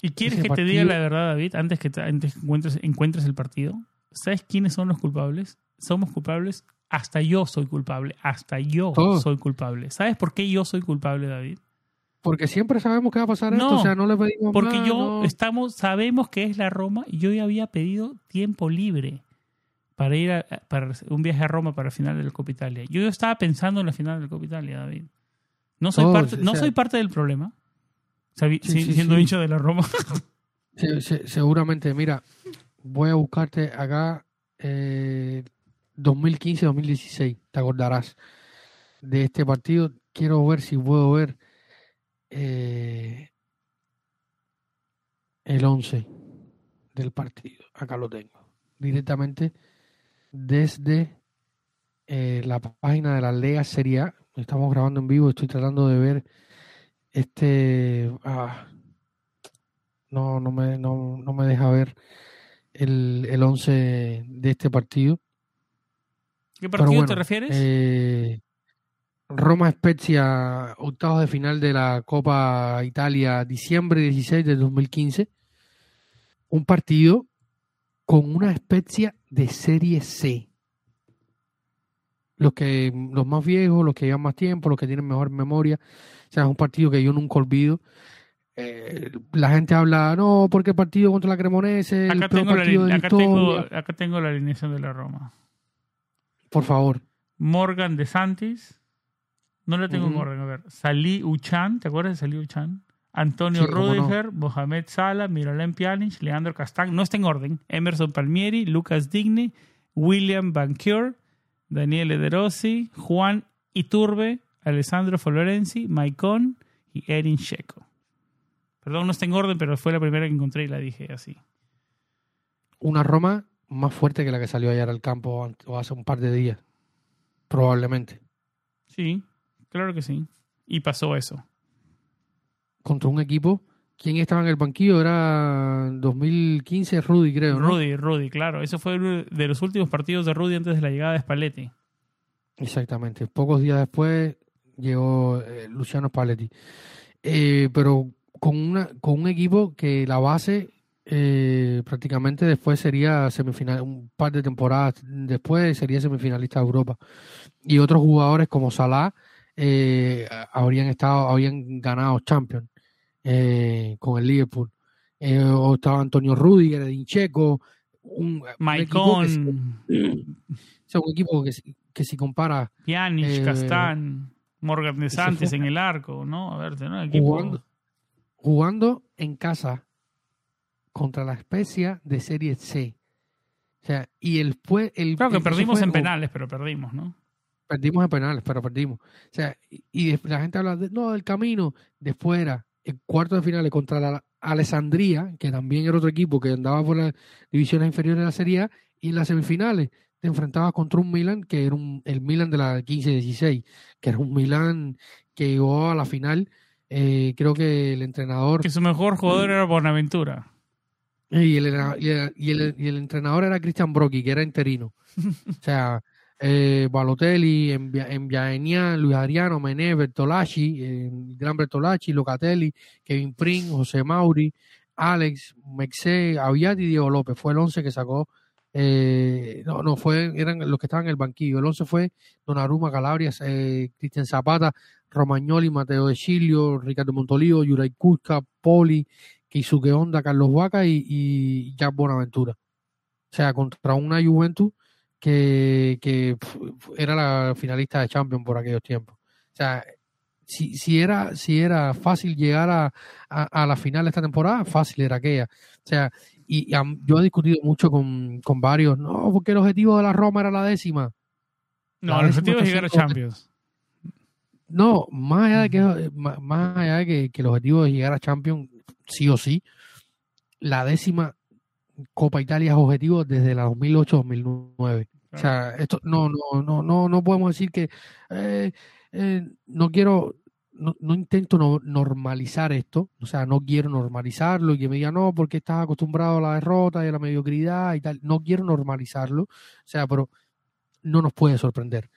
¿Y quieres que te diga la verdad, David, antes que, antes encuentres, encuentres el partido? ¿Sabes quiénes son los culpables? Somos culpables. Hasta yo soy culpable. Hasta yo soy culpable. ¿Sabes por qué yo soy culpable, David? Porque siempre sabemos que va a pasar esto, o sea, no le pedimos Porque yo estamos, sabemos que es la Roma y yo ya había pedido tiempo libre para ir a, para un viaje a Roma para el final del Copa Italia. Yo estaba pensando en la final del Copa Italia, David. No soy, parte, no soy parte del problema, siendo hincha de la Roma. seguramente, mira, voy a buscarte acá 2015-2016, eh, te acordarás de este partido. Quiero ver si puedo ver eh, el 11 del partido. Acá lo tengo. Directamente desde eh, la página de la Lega Serie A. Estamos grabando en vivo, estoy tratando de ver este... Ah, no, no, me, no, no me deja ver el, el 11 de este partido. ¿Qué partido te refieres? Eh, Roma Spezia, octavos de final de la Copa Italia, diciembre 16 de 2015. Un partido con una Spezia de Serie C los que los más viejos, los que llevan más tiempo, los que tienen mejor memoria. O sea, es un partido que yo nunca olvido. eh, la gente habla, no, porque el partido contra la Cremonese, el Acá peor tengo, la, partido de la acá, tengo, acá tengo la alineación de la Roma. Por favor. Morgan de Santis. No la tengo orden, a ver. Salí Uchan, ¿te acuerdas de Salí Uchan? Antonio Sí, no. Rudiger, Mohamed Salah, Miralem Pjanic, Leandro Castán, no está en orden. Emerson Palmieri, Lucas Digni, William Banquier, Daniele De Rossi, Juan Iturbe, Alessandro Florenzi, Maicon y Erin Checo. Perdón, no está en orden, pero fue la primera que encontré y la dije así. Una Roma más fuerte que la que salió ayer al campo o hace un par de días. Probablemente. Sí, claro que sí. Y pasó eso. Contra un equipo. ¿Quién estaba en el banquillo? Era 2015 Rudy, creo, ¿no? Rudy, Rudy, claro. Eso fue uno de los últimos partidos de Rudy antes de la llegada de Spalletti. Exactamente. Pocos días después llegó eh, Luciano Spalletti. Eh, pero con, una, con un equipo que la base eh, prácticamente después sería semifinal, un par de temporadas después sería semifinalista de Europa. Y otros jugadores como Salah eh, habrían estado, habrían ganado Champions eh, con el Liverpool. Eh, o estaba Antonio Rudiger, Edin Checo, un, Maicon, o un equipo que, que si compara Pjanic, Eh, Castán, Morgan de fue. en el arco, ¿no? A ver, ¿no? Equipo... jugando, jugando en casa contra la Especia de Serie C. O sea, y el fue el Claro que perdimos fue en penales, pero perdimos, ¿no? Perdimos en penales, pero perdimos. O sea, y, y de- la gente habla de no del camino, después era cuarto de finales contra la Alessandría, que también era otro equipo que andaba por las divisiones inferiores de la Serie A, y en las semifinales te enfrentabas contra un Milan que era un, el Milan de la 15-16, que era un Milan que llegó a la final. eh, creo que el entrenador Que su mejor jugador era Bonaventura. y el, y el, y el- y el entrenador era Christian Brocchi, que era interino. o sea, eh, Balotelli, Enviaenian, Luis Adriano, Mené, Bertolacci, eh, Gran Bertolacci, Locatelli, Kevin Prin, José Mauri, Alex, Mexé, Aviati y Diego López. Fue el 11 que sacó. eh, no, no, fue, eran los que estaban en el banquillo. El 11 fue Donnarumma, Calabrias, eh, Cristian Zapata, Romagnoli, Mateo De Chilio, Ricardo Montolivo, Yuray Kuzka, Poli, Keisuke Honda, Carlos Vaca y, y Jack Bonaventura. O sea, contra una Juventus que, que era la finalista de Champions por aquellos tiempos. O sea, si, si, era, si era fácil llegar a, a, a la final de esta temporada, fácil era aquella. O sea, y, yo he discutido mucho con, con varios, no, porque el objetivo de la Roma era la décima. No, La el décima objetivo es llegar a Champions. No, más allá de que, más más allá de que, que el objetivo es llegar a Champions, sí o sí, la décima Copa Italia es objetivo desde la 2008-2009. O sea, esto no, no, no, no, no podemos decir que eh, eh, no quiero, no, no intento no- normalizar esto, o sea, no quiero normalizarlo y que me digan, no, porque estás acostumbrado a la derrota y a la mediocridad y tal. No quiero normalizarlo, o sea, pero no nos puede sorprender,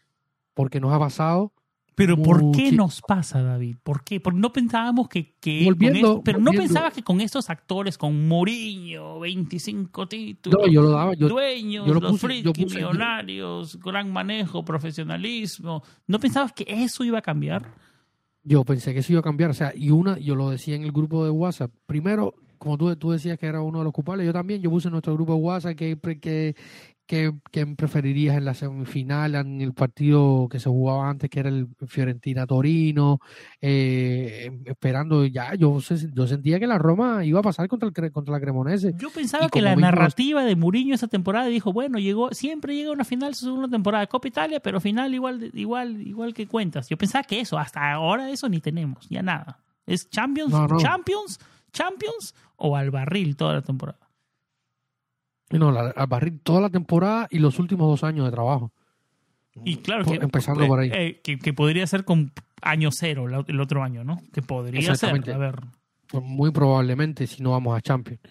porque nos ha pasado Pero ¿por qué nos pasa, David? ¿Por qué? Porque no pensábamos que... que con Volviendo- esto- pero no pensabas que con estos actores, con Mourinho, 25 títulos, No, yo lo daba, yo- dueños, yo lo los puse- friki, yo puse- yo- millonarios, gran manejo, profesionalismo, ¿no pensabas que eso iba a cambiar? Yo pensé que eso iba a cambiar, o sea, y una, yo lo decía en el grupo de WhatsApp. Primero, como tú, tú decías que era uno de los culpables, yo también, yo puse en nuestro grupo de WhatsApp que, que, que, que preferirías en la semifinal, en el partido que se jugaba antes, que era el Fiorentina-Torino, eh, esperando ya, yo, yo sentía que la Roma iba a pasar contra, el, contra la Cremonese. Yo pensaba que la narrativa de Mourinho esa temporada dijo, bueno, llegó, siempre llega una final su segunda temporada de Copa Italia, pero final igual, igual, igual que cuentas. Yo pensaba que eso, hasta ahora eso ni tenemos, ya nada. Es Champions, No, no. Champions, Champions o al barril toda la temporada. No, la, al barril toda la temporada y los últimos dos años de trabajo. Y claro Por- que, empezando por ahí. eh, que, que podría ser con año cero la- el otro año, ¿no? Que podría ser. A ver, Pues muy probablemente si no vamos a Champions.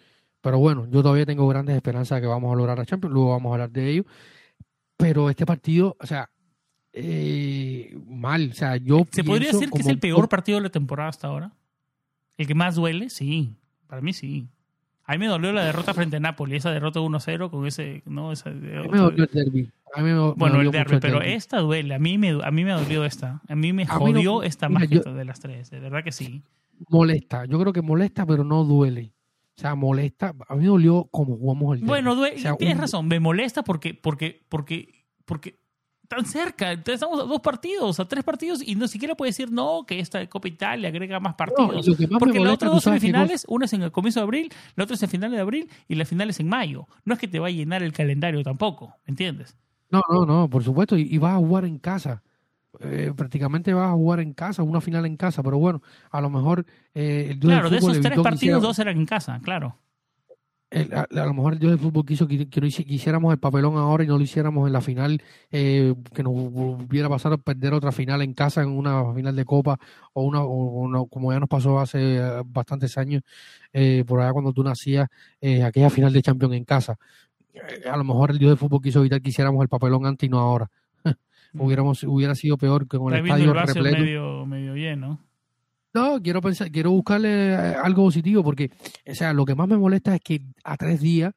Pero bueno, yo todavía tengo grandes esperanzas de que vamos a lograr a Champions, luego vamos a hablar de ello. Pero este partido, o sea, eh, mal, o sea, yo ¿se podría decir que es el peor partido de la temporada hasta ahora? ¿El que más duele? Sí, para mí sí. A mí me dolió la derrota frente a Napoli, esa derrota 1-0 con ese, no, esa, A mí me dolió el derbi. A mí me, me bueno, dolió el derby, pero esta duele. A mí me, a mí me ha dolido esta. A mí me A mí no- jodió esta mira, más yo- de las tres. De verdad que sí. molesta. Yo creo que molesta, pero no duele. O sea, molesta. A mí me dolió como jugamos el Bueno, derbi. due- O sea, tienes un- razón, me molesta porque, porque, porque, porque tan cerca, estamos a dos partidos, a tres partidos, y no siquiera puede decir no, que esta Copa Italia agrega más partidos. más porque las otras dos semifinales, una es en el comienzo de abril, la otra es en finales de abril, y la final es en mayo. No es que te va a llenar el calendario tampoco, ¿me entiendes? No, no, no, por supuesto. Y, y vas a jugar en casa. Eh, prácticamente vas a jugar en casa, una final en casa. Pero bueno, a lo mejor eh, el Claro, de esos tres partidos, dos eran en casa, claro. El- a, a lo mejor el Dios del fútbol quiso que, que no hiciéramos el papelón ahora y no lo hiciéramos en la final, eh, que nos volviera a pasar a perder otra final en casa, en una final de Copa, o una, o una- como ya nos pasó hace eh, bastantes años, eh, por allá cuando tú nacías, eh, aquella final de Champions en casa. A lo mejor el Dios del fútbol quiso evitar que hiciéramos el papelón antes y no ahora. Hubiéramos, hubiera sido peor que con el estadio repleto. medio, medio lleno. No, quiero pensar, quiero buscarle eh, algo positivo porque, o sea, lo que más me molesta es que a tres días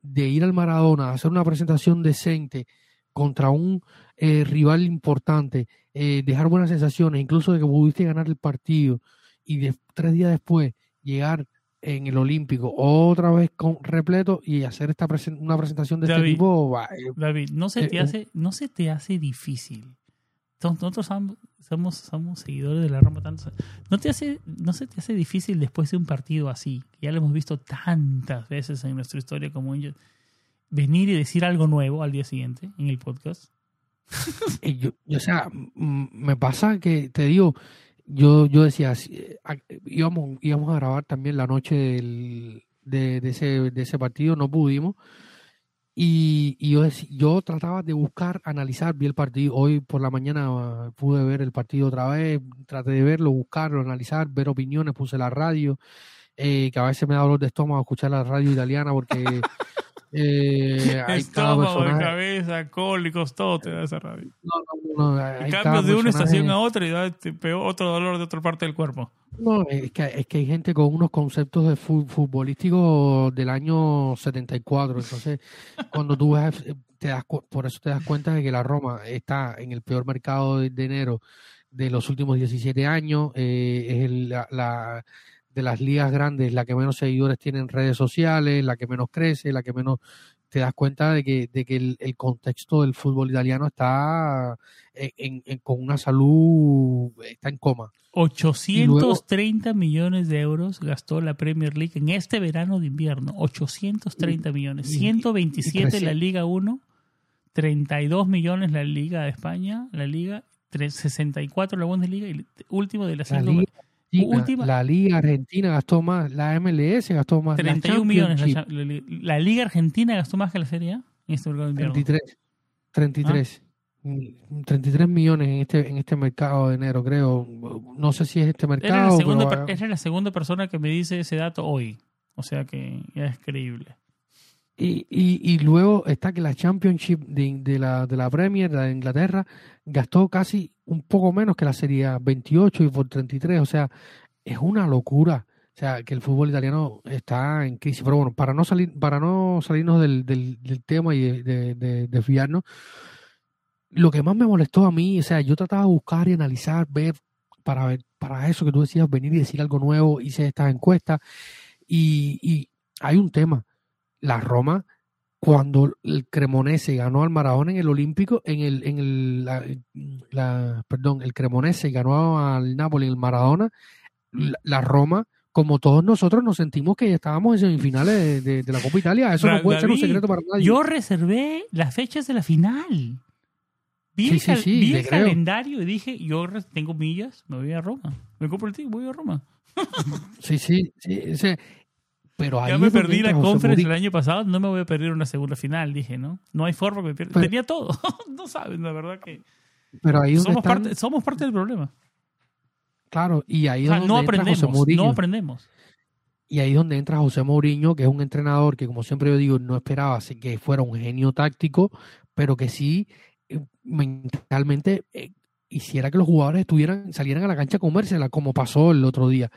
de ir al Maradona a hacer una presentación decente contra un eh, rival importante, eh, dejar buenas sensaciones, incluso de que pudiste ganar el partido y de, tres días después llegar en el Olímpico otra vez con repleto y hacer esta presen- una presentación de David, este tipo, eh, David, no se te hace, no se te hace difícil. Nosotros somos, somos, seguidores de la Roma tanto. ¿No, te hace, ¿No se te hace difícil después de un partido así? Ya lo hemos visto tantas veces en nuestra historia como ellos. Venir y decir algo nuevo al día siguiente en el podcast. Yo, o sea, me pasa que, te digo, yo, yo decía, íbamos, íbamos a grabar también la noche del- de, de ese, de ese partido, no pudimos. Y, y yo, yo trataba de buscar, analizar bien el partido. Hoy por la mañana ah, pude ver el partido otra vez, traté de verlo, buscarlo, analizar, ver opiniones, puse la radio, eh, que a veces me da dolor de estómago escuchar la radio italiana porque eh, hay Estómago, de cabeza, cólicos, todo te da esa radio. no, no, no, hay cambias de una estación a otra y da este otro dolor de otra parte del cuerpo. No, es que, es que hay gente con unos conceptos de fu- futbolísticos del año 74. Entonces, cuando tú ves, eh, te das, por eso te das cuenta de que la Roma está en el peor mercado de, de enero de los últimos 17 años. eh, es el- la, la- de las ligas grandes la que menos seguidores tiene en redes sociales, la que menos crece, la que menos te das cuenta de que, de que el, el contexto del fútbol italiano está en- en- con una salud, está en coma. 830 millones de euros gastó la Premier League en este verano de invierno. 830 millones. y- 127 y la Liga 1, 32 millones la Liga de España, la Liga tres- 64 la Bundesliga y último de la La Liga, Argentina, última- la Liga Argentina gastó más, la MLS gastó más, la 31 millones. La, cha- la- la Liga Argentina gastó más que la Serie A en este mercado de invierno. 33, 33, mm, 33 millones en este en este mercado de enero, creo. No sé si es este la, mercado, segunda, pero, per- eres la segunda persona que me dice ese dato hoy. O sea que ya es creíble. y, y, y luego está que la Championship de, de la, de la Premier de Inglaterra gastó casi un poco menos que la Serie A, 28 y por 33, o sea, es una locura. O sea, que el fútbol italiano está en crisis. Pero bueno, para no salir, para no salirnos del, del, tema y de, de- de desviarnos, lo que más me molestó a mí, o sea, yo trataba de buscar y analizar, ver, para ver, para eso que tú decías, venir y decir algo nuevo, hice estas encuestas, y hay un tema. La Roma, cuando el Cremonese ganó al Maradona en el Olímpico, en el, en el la, la- perdón, el Cremonese ganó al Napoli en el Maradona, la, la Roma, como todos nosotros, nos sentimos que ya estábamos en semifinales de, de- de la Copa Italia. Eso Ra- no puede ser un secreto para nadie. Yo reservé las fechas de la final. Vi, Sí, el, sí, cal- sí, vi te el creo. calendario y dije, yo tengo millas, me voy a Roma. Me compro el ticket, voy a Roma. Sí, sí, sí. o sea, pero ahí ya me perdí la conference el año pasado, no me voy a perder una segunda final, dije, ¿no? No hay forma que me pierda. Pero- Tenía todo. no saben, la verdad que Pero ahí somos están- parte, somos parte del problema. claro, y ahí O sea, donde no entra José aprendemos, Mourinho. no aprendemos. Y ahí es donde entra José Mourinho, que es un entrenador que, como siempre yo digo, no esperaba que fuera un genio táctico, pero que sí eh, mentalmente eh, hiciera que los jugadores estuvieran, salieran a la cancha a comérsela, como pasó el otro día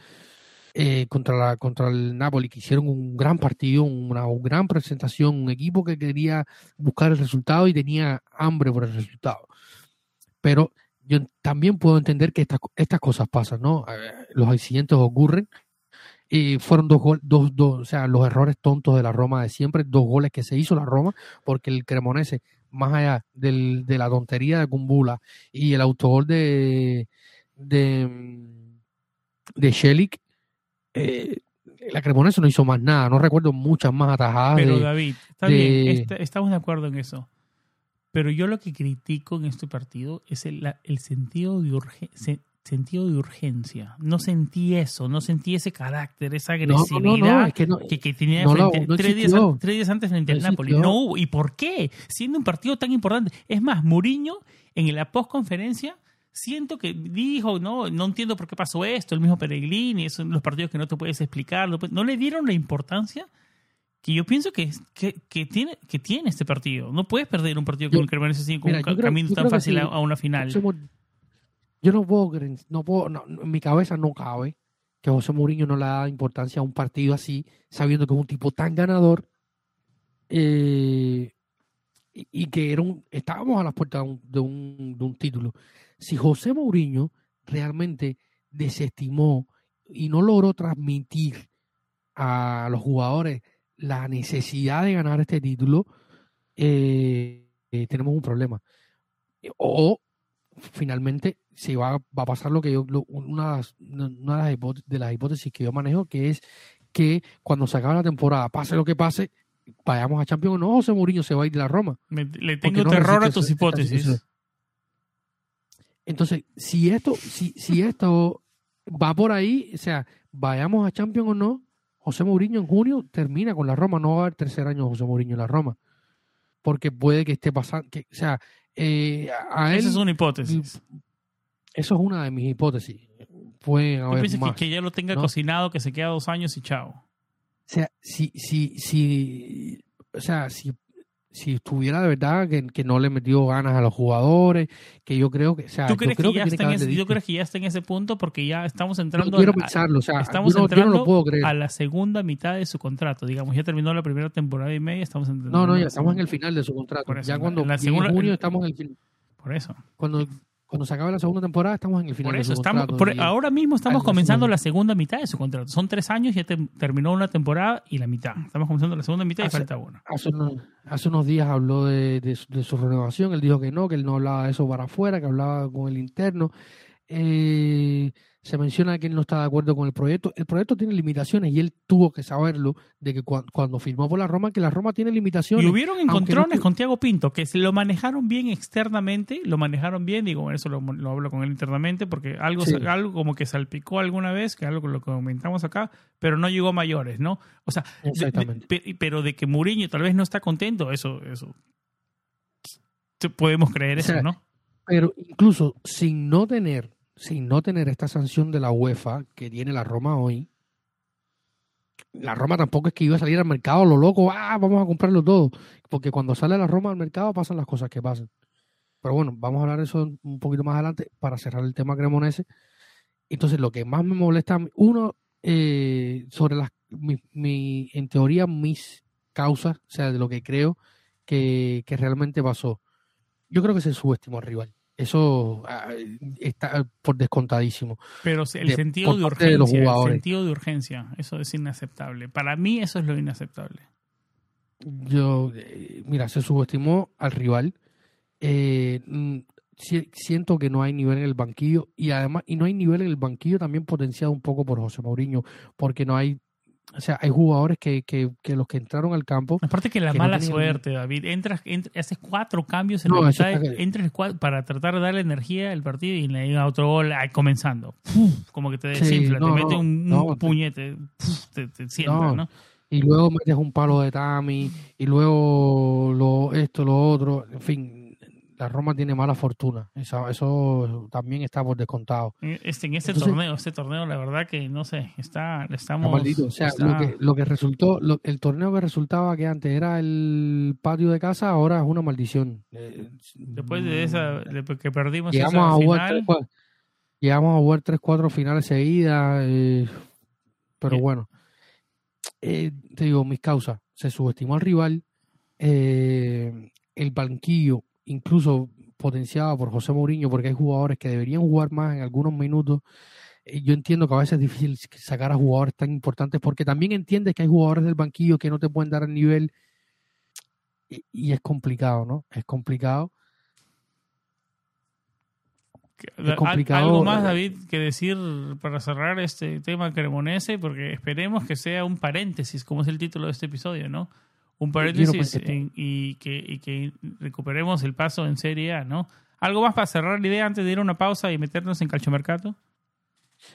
eh, contra, la, contra el Napoli, que hicieron un gran partido, una, gran presentación, un equipo que quería buscar el resultado y tenía hambre por el resultado. Pero yo también puedo entender que estas, estas cosas pasan, ¿no? Eh, los accidentes ocurren. Y fueron dos, gol- dos, dos, o sea, los errores tontos de la Roma de siempre, dos goles que se hizo la Roma, porque el Cremonese, más allá del, de la tontería de Kumbula y el autogol de, de, de Shelik, eh, la Cremonese no hizo más nada, no recuerdo muchas más atajadas. Pero de- David, está de- bien, está- estamos de acuerdo en eso. Pero yo lo que critico en este partido es el, la- el sentido, de urge- se- sentido de urgencia. No sentí eso, no sentí ese carácter, esa no, no, agresividad no, no, es que que, que tenía frente- tres, días, tres días antes frente al Napoli. No hubo. ¿Y por qué? Siendo un partido tan importante. Es más, Mourinho en la postconferencia siento que dijo, no, no entiendo por qué pasó esto, el mismo Peregrini, esos los partidos que no te puedes explicar. No, le dieron la importancia que yo pienso que, que, que tiene, que tiene este partido. No puedes perder un partido con el Cremonese así, con mira, un creo- camino tan fácil sí. a, una final. José yo no puedo, creer- no puedo, no, no, en mi cabeza no cabe que José Mourinho no le da importancia a un partido así, sabiendo que es un tipo tan ganador eh, y, y que era un, estábamos a las puertas de un, de un, de un título. Si José Mourinho realmente desestimó y no logró transmitir a los jugadores la necesidad de ganar este título, eh, eh, tenemos un problema. O finalmente se va, va a pasar lo que yo, lo- una, de las, una de las hipótesis, de las hipótesis que yo manejo, que es que cuando se acabe la temporada, pase lo que pase, vayamos a Champions o no, José Mourinho se va a ir de la Roma. Me- le tengo no terror a tus hipótesis. Entonces, si esto, si, si esto va por ahí, o sea, vayamos a Champions o no, José Mourinho en junio termina con la Roma, no va a haber tercer año José Mourinho en la Roma. Porque puede que esté pasando, que, o sea, eh, a él, Esa es una hipótesis. eso es una de mis hipótesis. Pueden Yo haber pienso que, más. que ya lo tenga ¿no? cocinado, que se queda dos años y chao. O sea, si, si, si, o sea, si, si estuviera de verdad que, que no le metió ganas a los jugadores, que yo creo que, o sea, ¿Tú yo creo que, ya está en ese, ¿Tú dicho. crees que ya está en ese punto? Porque ya estamos No entrando quiero a- pensarlo, o sea, estamos yo no, yo no entrando lo puedo creer. a la segunda mitad de su contrato. Digamos, ya terminó la primera temporada y media, estamos entrando No, no, ya estamos en el final de su contrato. Eso, ya en cuando la segunda- junio estamos en el fin- Por eso. cuando cuando se acabe la segunda temporada estamos en el final Por de eso su estamos, contrato. por- y- ahora mismo estamos comenzando la segunda mitad de su contrato. Son tres años, ya te- terminó una temporada y la mitad. Estamos comenzando la segunda mitad y falta una. hace, unos, hace unos días habló de, de su- de su renovación, él dijo que no, que él no hablaba de eso para afuera, que hablaba con el interno. Eh, se menciona que él no está de acuerdo con el proyecto. El proyecto tiene limitaciones y él tuvo que saberlo de que cua- cuando firmó por la Roma, que la Roma tiene limitaciones. Y hubieron no encontrones con Tiago Pinto, que se lo manejaron bien externamente, lo manejaron bien, digo, eso lo, lo hablo con él internamente, porque algo, Sí. algo como que salpicó alguna vez, que algo que lo comentamos acá, pero no llegó a mayores, ¿no? O sea, de- Exactamente. pe- pero de que Mourinho tal vez no está contento, eso, eso. Podemos creer O sea, eso, ¿no? Pero incluso sin no tener, sin no tener esta sanción de la UEFA que tiene la Roma hoy, la Roma tampoco es que iba a salir al mercado lo loco, ah, vamos a comprarlo todo. Porque cuando sale la Roma al mercado pasan las cosas que pasan. Pero bueno, vamos a hablar de eso un poquito más adelante para cerrar el tema Cremonese. Entonces, lo que más me molesta, uno, eh, sobre las, mi- en teoría, mis causas, o sea, de lo que creo que, que realmente pasó. Yo creo que se subestimó al rival. Eso ah, está por descontadísimo. Pero el de- sentido de parte de los urgencia, el sentido de urgencia, eso es inaceptable. Para mí eso es lo inaceptable. Yo, eh, mira, se subestimó al rival. Eh, mm, si- siento que no hay nivel en el banquillo y además, y no hay nivel en el banquillo también potenciado un poco por José Mourinho, porque no hay, o sea, hay jugadores que, que, que los que entraron al campo, Aparte que la que no mala tenían- suerte, David. Entras, entras- haces cuatro cambios en No, la mitad, entras para tratar de darle energía al partido y le llega otro gol comenzando. Como que te Sí, desinfla, no, te mete un, un no, te- puñete, te, te. ¿no? y luego metes un palo de Tami, y luego lo, esto, lo otro, en fin, la Roma tiene mala fortuna. Eso, eso también está por descontado. Este, en este Entonces- torneo, este torneo, la verdad que no sé, está, estamos. maldito. O sea, está- lo que, lo que resultó, lo- el torneo que resultaba que antes era el patio de casa, ahora es una maldición. Eh, después de esa, de que perdimos llegamos esa a jugar final, tres, cua- llegamos a jugar tres, cuatro finales seguidas, eh, pero Bien. bueno, eh, te digo, mis causas, se subestimó al rival, eh, el banquillo, incluso potenciado por José Mourinho, porque hay jugadores que deberían jugar más en algunos minutos, eh, yo entiendo que a veces es difícil sacar a jugadores tan importantes porque también entiendes que hay jugadores del banquillo que no te pueden dar el nivel y, es complicado, ¿no? Es complicado. Es complicado. ¿Algo más, David, que decir para cerrar este tema cremonese? Porque esperemos que sea un paréntesis, como es el título de este episodio, ¿no? Un paréntesis y, que, y que recuperemos el paso en Serie A, ¿no? ¿Algo más para cerrar la idea antes de ir a una pausa y meternos en calchomercato?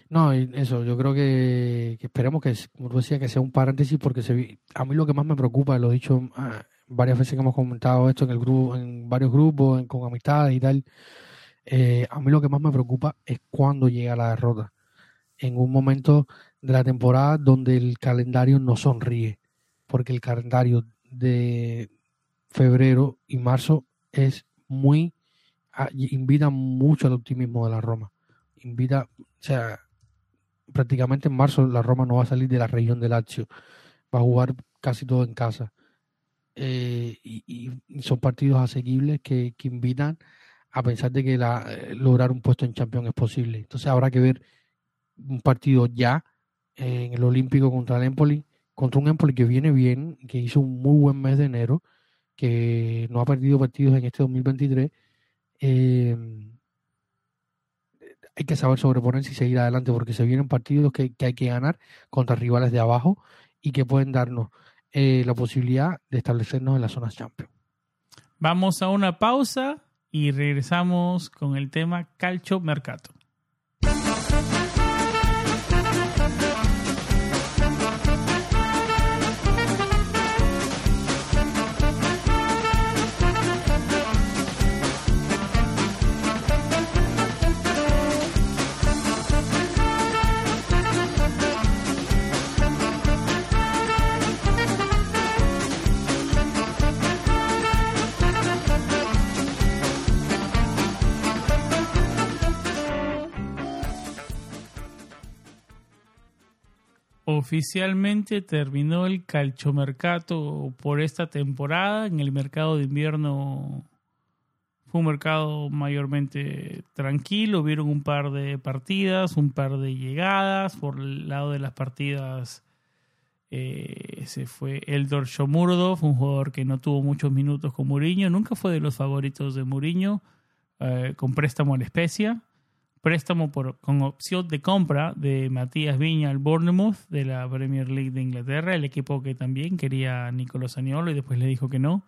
No, eso, yo creo que, esperemos que, como tú decías, que sea un paréntesis porque se, a mí lo que más me preocupa, lo he dicho ah, varias veces que hemos comentado esto en el grupo, en varios grupos, con amistades y tal, eh, a mí lo que más me preocupa es cuando llega la derrota. En un momento de la temporada donde el calendario no sonríe, porque el calendario de febrero y marzo es muy ah, invita mucho al optimismo de la Roma. Invita, o sea, prácticamente en marzo la Roma no va a salir de la región del Lazio, va a jugar casi todo en casa. Eh, y, son partidos asequibles que, invitan a pensar de que la, eh, lograr un puesto en Champions es posible. Entonces habrá que ver un partido ya en el Olímpico contra el Empoli, contra un Empoli que viene bien, que hizo un muy buen mes de enero, que no ha perdido partidos en este 2023. Eh, hay que saber sobreponerse y seguir adelante porque se vienen partidos que, que hay que ganar contra rivales de abajo y que pueden darnos eh, la posibilidad de establecernos en la zona Champions. Vamos a una pausa y regresamos con el tema Calcio Mercato. Oficialmente terminó el calchomercato por esta temporada. En el mercado de invierno fue un mercado mayormente tranquilo. Vieron un par de partidas, un par de llegadas. Por el lado de las partidas eh, se fue Eldor Shomurdov, un jugador que no tuvo muchos minutos con Mourinho. Nunca fue de los favoritos de Mourinho, eh, con préstamo a la especia préstamo con opción de compra de Matías Viña al Bournemouth de la Premier League de Inglaterra, el equipo que también quería Nicolás Aniolo y después le dijo que no.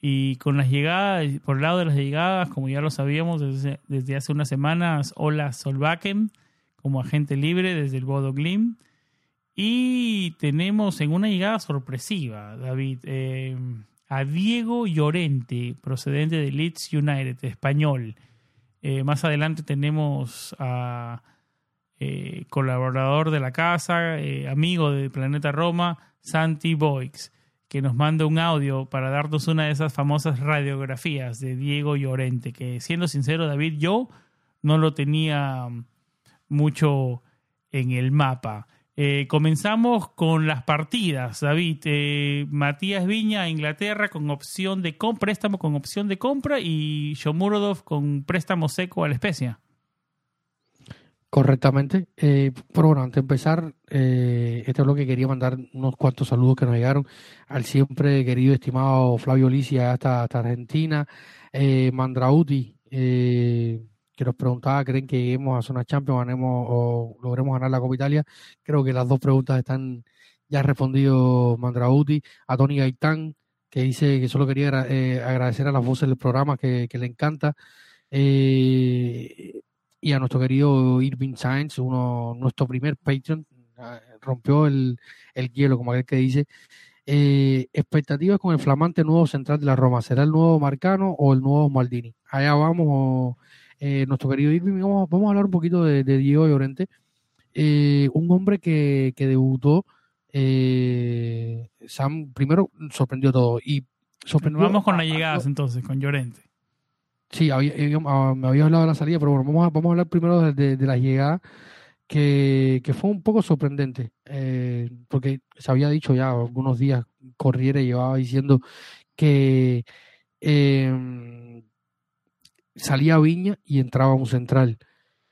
Y con las llegadas, por el lado de las llegadas, como ya lo sabíamos desde, desde hace unas semanas, Ola Solbakken como agente libre desde el Bodo Glim. Y tenemos en una llegada sorpresiva, David, eh, a Diego Llorente, procedente de Leeds United, español eh, más adelante tenemos a eh, colaborador de la casa, eh, amigo de Planeta Roma, Santi Boix, que nos manda un audio para darnos una de esas famosas radiografías de Diego Llorente, que siendo sincero, David, yo no lo tenía mucho en el mapa. Eh, comenzamos con las partidas, David. Eh, Matías Viña a Inglaterra con opción de compra, préstamo con opción de compra y Shomurodov con préstamo seco a la especia. Correctamente. Eh, pero bueno, antes de empezar, eh, esto es lo que quería mandar unos cuantos saludos que nos llegaron al siempre querido estimado Flavio Licia hasta, hasta Argentina, Mandrauti, que nos preguntaba, ¿creen que lleguemos a zona Champions ganemos, o logremos ganar la Copa Italia? Creo que las dos preguntas están ya respondido Mandrauti, a Tony Gaitán, que dice que solo quería eh, agradecer a las voces del programa que, le encanta, eh, y a nuestro querido Irving Sainz, uno, nuestro primer Patreon, ah, rompió el, hielo, como aquel que dice. Eh, expectativas con el flamante nuevo central de la Roma, ¿será el nuevo Marcano o el nuevo Maldini? Allá vamos, eh, nuestro querido Irving, vamos, a hablar un poquito de, Diego Llorente, eh, un hombre que, debutó, eh, Sam primero sorprendió todo y sorprendió Vamos con las llegadas entonces, con Llorente. Sí, había, ah, me había hablado de la salida, pero bueno, vamos a, vamos a hablar primero de, de, las llegadas, que, fue un poco sorprendente, porque se había dicho ya algunos días, Corriere llevaba diciendo que salía Viña y entraba un central.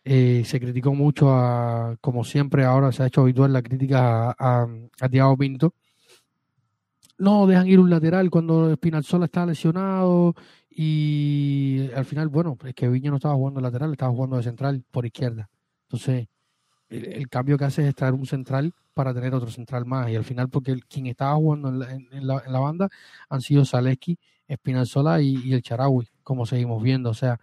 Eh, se criticó mucho, a, como siempre ahora se ha hecho habitual la crítica a, a, Thiago Pinto. No, dejan ir un lateral cuando Espinalzola está lesionado y al final, bueno, es que Viña no estaba jugando lateral, estaba jugando de central por izquierda. Entonces, el, cambio que hace es traer un central para tener otro central más. Y al final, porque quien estaba jugando en la, en, la, banda han sido Zaleski, Espinalzola y, y el Charaui, como seguimos viendo. O sea,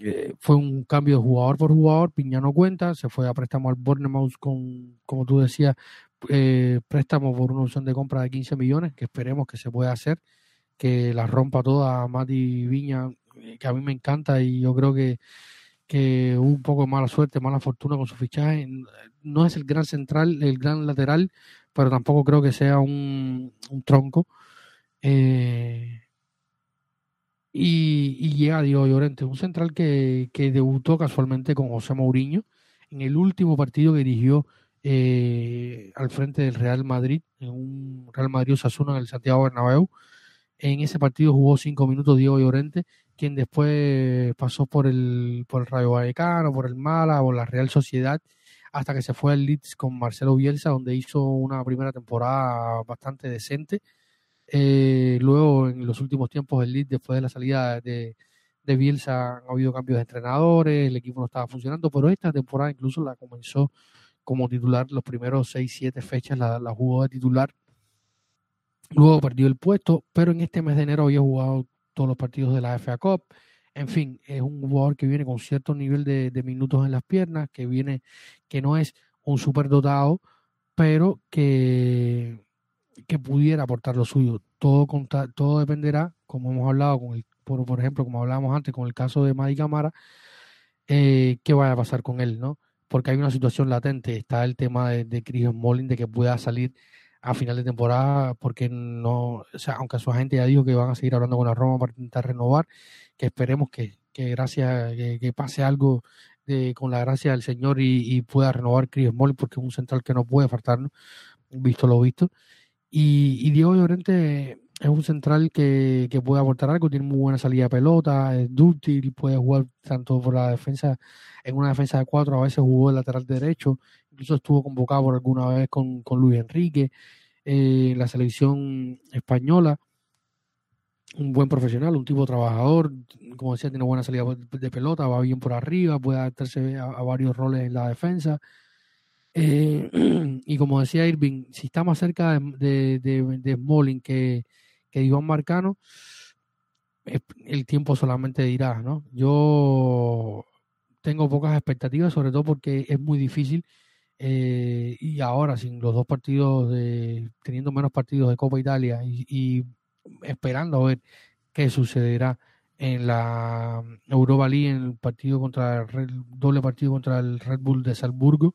eh, fue un cambio de jugador por jugador, Piña no cuenta, se fue a préstamo al Bournemouth con, como tú decías, eh, préstamo por una opción de compra de 15 millones, que esperemos que se pueda hacer, que la rompa toda Mati Viña, eh, que a mí me encanta y yo creo que, que hubo un poco de mala suerte, mala fortuna con su fichaje. No es el gran central, el gran lateral, pero tampoco creo que sea un, un tronco. Eh, y, llega Diego Llorente, un central que, debutó casualmente con José Mourinho en el último partido que dirigió eh, al frente del Real Madrid, en un Real Madrid Osasuna en el Santiago Bernabéu. En ese partido jugó cinco minutos Diego Llorente, quien después pasó por el, por el Rayo Vallecano, por el Mala, por la Real Sociedad, hasta que se fue al Leeds con Marcelo Bielsa, donde hizo una primera temporada bastante decente eh, luego, en los últimos tiempos, el Leeds, después de la salida de, de Bielsa, han habido cambios de entrenadores, el equipo no estaba funcionando, pero esta temporada incluso la comenzó como titular, los primeros 6, 7 fechas la, jugó de titular. Luego perdió el puesto, pero en este mes de enero había jugado todos los partidos de la FA Cup. En fin, es un jugador que viene con cierto nivel de, de minutos en las piernas, que viene, que no es un superdotado, pero que, que pudiera aportar lo suyo. Todo, todo dependerá, como hemos hablado, con el, por, por ejemplo, como hablábamos antes con el caso de Madi Camara, eh, qué vaya a pasar con él, ¿no? Porque hay una situación latente. Está el tema de, de Chris Molin, de que pueda salir a final de temporada, porque no, o sea, aunque su agente ya dijo que van a seguir hablando con la Roma para intentar renovar, que esperemos que, que gracias, que, pase algo de, con la gracia del Señor y, pueda renovar Chris Molin, porque es un central que no puede faltarnos, visto lo visto. Y, Diego Llorente es un central que, puede aportar algo, tiene muy buena salida de pelota, es dúctil, puede jugar tanto por la defensa, en una defensa de cuatro, a veces jugó el lateral derecho, incluso estuvo convocado por alguna vez con, Luis Enrique, eh, la selección española, un buen profesional, un tipo trabajador, como decía, tiene buena salida de pelota, va bien por arriba, puede adaptarse a varios roles en la defensa. Eh, y como decía Irving, si está más cerca de, de, de Smalling que, que Iván Marcano, el tiempo solamente dirá, ¿no? Yo tengo pocas expectativas, sobre todo porque es muy difícil eh, y ahora sin los dos partidos, de, teniendo menos partidos de Copa Italia y, esperando a ver qué sucederá en la Europa League en el partido contra el doble partido contra el Red Bull de Salzburgo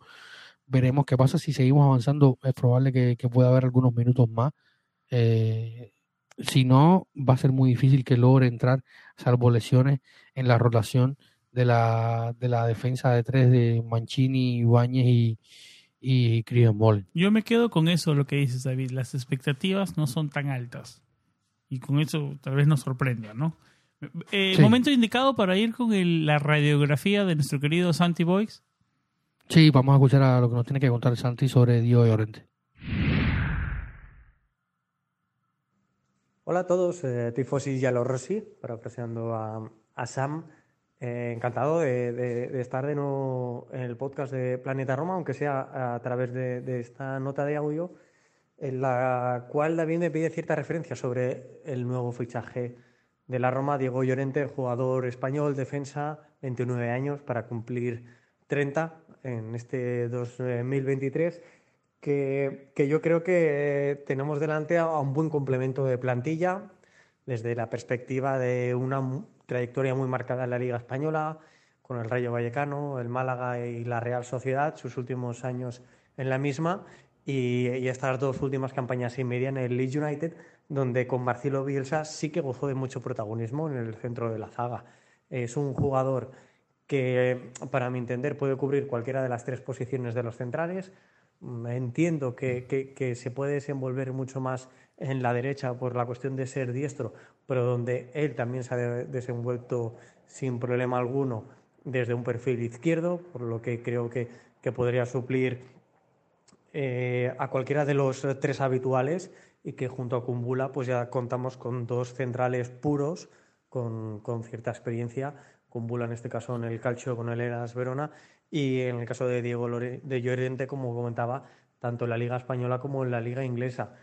veremos qué pasa. Si seguimos avanzando, es probable que, pueda haber algunos minutos más. Eh, si no, va a ser muy difícil que logre entrar, salvo lesiones, en la rotación de la, de la defensa de tres de Mancini, Ibáñez y, y Moll. Yo me quedo con eso, lo que dices, David. Las expectativas no son tan altas. Y con eso tal vez nos sorprenda, ¿no? Eh, Momento indicado para ir con la radiografía de nuestro querido Santi Boys. Sí, vamos a escuchar a lo que nos tiene que contar Santi sobre Dios Llorente. Hola a todos, eh, Tifosi Yalo Rossi, parafraseando a, a Sam. Eh, encantado de, estar de nuevo en el podcast de Planeta Roma, aunque sea a través de, esta nota de audio, en la cual David me pide cierta referencia sobre el nuevo fichaje de la Roma, Diego Llorente, jugador español, defensa, 29 años, para cumplir 30 en este 2023 que, que, yo creo que tenemos delante a un buen complemento de plantilla desde la perspectiva de una trayectoria muy marcada en la Liga Española, con el Rayo Vallecano, el Málaga y la Real Sociedad, sus últimos años en la misma, y, y estas dos últimas campañas y media en el Leeds United, donde con Marcelo Bielsa sí que gozó de mucho protagonismo en el centro de la zaga. Es un jugador que para mi entender puede cubrir cualquiera de las tres posiciones de los centrales. Mm, entiendo que, se puede desenvolver mucho más en la derecha por la cuestión de ser diestro, pero donde él también se ha desenvuelto sin problema alguno desde un perfil izquierdo, por lo que creo que, que podría suplir eh, a cualquiera de los tres habituales y que junto a Kumbula pues ya contamos con dos centrales puros con, con cierta experiencia. Kumbula en este caso en el calcio con el Eras Verona y en el caso de Diego Lore, de Llorente, como comentaba, tanto en la Liga Española como en la Liga Inglesa.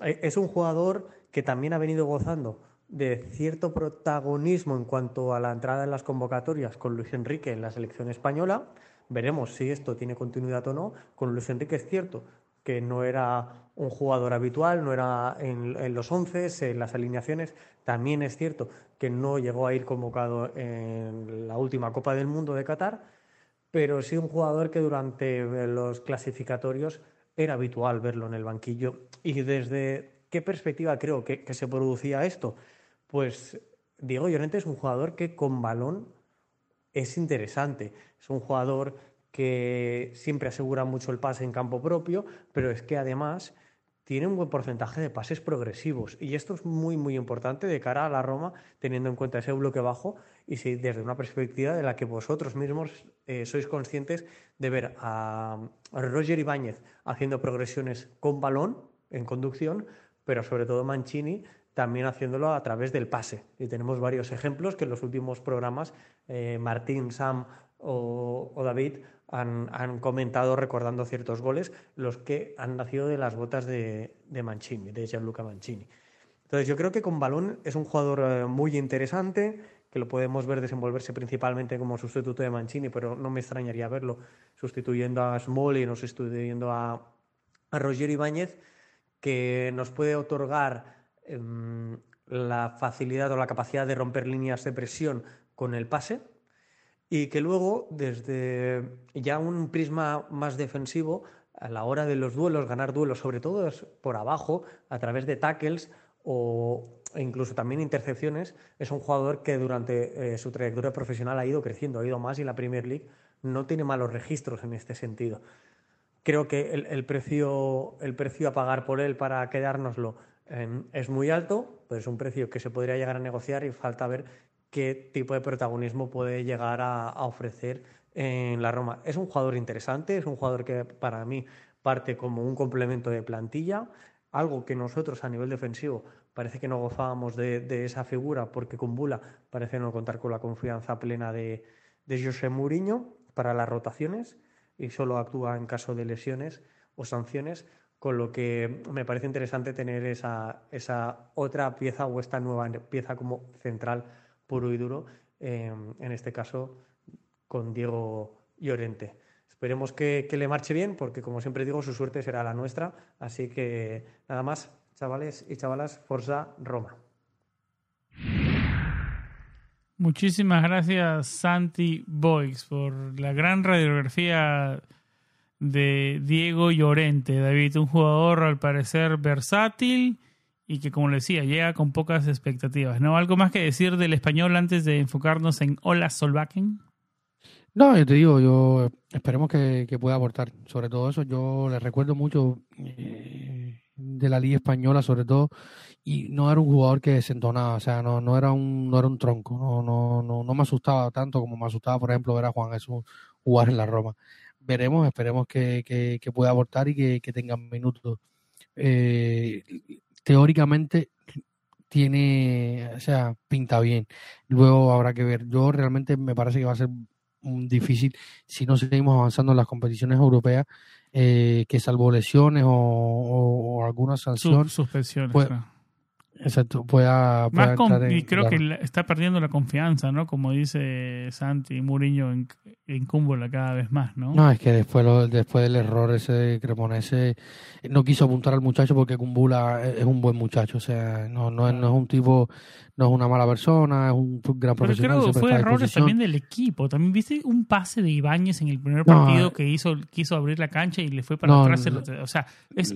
Eh, es un jugador que también ha venido gozando de cierto protagonismo en cuanto a la entrada en las convocatorias con Luis Enrique en la selección española. Veremos si esto tiene continuidad o no. Con Luis Enrique es cierto que no era un jugador habitual, no era en, los once, en las alineaciones. También es cierto que no llegó a ir convocado en la última Copa del Mundo de Qatar, pero sí un jugador que durante los clasificatorios era habitual verlo en el banquillo. ¿Y desde qué perspectiva creo que, que se producía esto? Pues Diego Llorente es un jugador que con balón es interesante. Es un jugador que siempre asegura mucho el pase en campo propio, pero es que además tiene un buen porcentaje de pases progresivos. Y esto es muy, muy importante de cara a la Roma, teniendo en cuenta ese bloque bajo y si desde una perspectiva de la que vosotros mismos eh, sois conscientes de ver a, Roger Ibáñez haciendo progresiones con balón en conducción, pero sobre todo Mancini también haciéndolo a través del pase. Y tenemos varios ejemplos que en los últimos programas eh, Martín, Sam o, David han, comentado recordando ciertos goles, los que han nacido de las botas de, de Mancini, de Gianluca Mancini. Entonces yo creo que con balón es un jugador eh, muy interesante, que lo podemos ver desenvolverse principalmente como sustituto de Mancini, pero no me extrañaría verlo sustituyendo a Smolin o sustituyendo a, a Roger Ibáñez, que nos puede otorgar Em, la facilidad o la capacidad de romper líneas de presión con el pase y que luego desde ya un prisma más defensivo a la hora de los duelos, ganar duelos, sobre todo por abajo, a través de tackles o incluso también intercepciones, es un jugador que durante eh, su trayectoria profesional ha ido creciendo, ha ido más y la Premier League no tiene malos registros en este sentido. Creo que el, precio, el precio a pagar por él para quedárnoslo Em, es muy alto, pero es un precio que se podría llegar a negociar y falta ver qué tipo de protagonismo puede llegar a, ofrecer en la Roma. Es un jugador interesante, es un jugador que para mí parte como un complemento de plantilla, algo que nosotros a nivel defensivo parece que no gozábamos de, esa figura porque con Bula parece no contar con la confianza plena de, de José Mourinho para las rotaciones y solo actúa en caso de lesiones o sanciones con lo que me parece interesante tener esa, esa otra pieza o esta nueva pieza como central puro y duro, em, en este caso con Diego Llorente. Esperemos que, le marche bien, porque como siempre digo, su suerte será la nuestra. Así que nada más, chavales y chavalas, Forza Roma. Muchísimas gracias, Santi Boix, por la gran radiografía de Diego Llorente, David, un jugador al parecer versátil y que, como le decía, llega con pocas expectativas. ¿No? ¿Algo más que decir del español antes de enfocarnos en Hola Solbakken? No, yo te digo, yo esperemos que, pueda aportar. Sobre todo eso, yo le recuerdo mucho eh, de la Liga Española, sobre todo, y no era un jugador que desentonaba, o sea, no, no era un no era un tronco, no, no, no, no me asustaba tanto como me asustaba, por ejemplo, ver a Juan Jesús jugar en la Roma veremos, esperemos que, que, pueda aportar y que, que tenga minutos. Eh, teóricamente tiene, o sea, pinta bien. Luego habrá que ver. Yo realmente me parece que va a ser difícil si no seguimos avanzando en las competiciones europeas, eh, que salvo lesiones o, o, alguna sanción, suspensiones. Pues, Exacto, pueda, y creo que está perdiendo la confianza, ¿no? Como dice Santi Muriño en, en Cúmbula cada vez más, ¿no? No, es que después lo, después del error ese Cremonese no quiso apuntar al muchacho porque Cumbula es un buen muchacho, o sea, no, no, no es un tipo no es una mala persona, es un gran profesional. Pero creo que fue errores también del equipo. También viste un pase de Ibáñez en el primer partido eh, que hizo quiso abrir la cancha y le fue para atrás. o sea,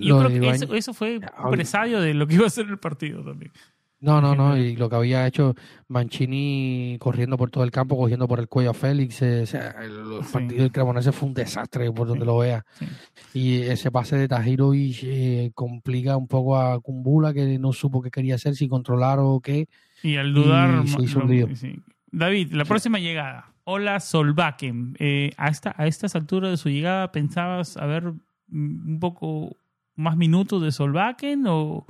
yo creo que eso, eso, fue un presadio de lo que iba a ser el partido también. No, no, no, y lo que había hecho Mancini corriendo por todo el campo, cogiendo por el cuello a Félix, eh, o sea, el, partido del Cremonese fue un desastre por donde lo vea. Y ese pase de Tajiro y eh, complica un poco a Kumbula, que no supo qué quería hacer, si controlar o qué. Y al dudar, David, la próxima llegada, Hola Solbakken. Eh, a, esta, a estas alturas de su llegada, ¿pensabas haber mm, un poco más minutos de Solbakken o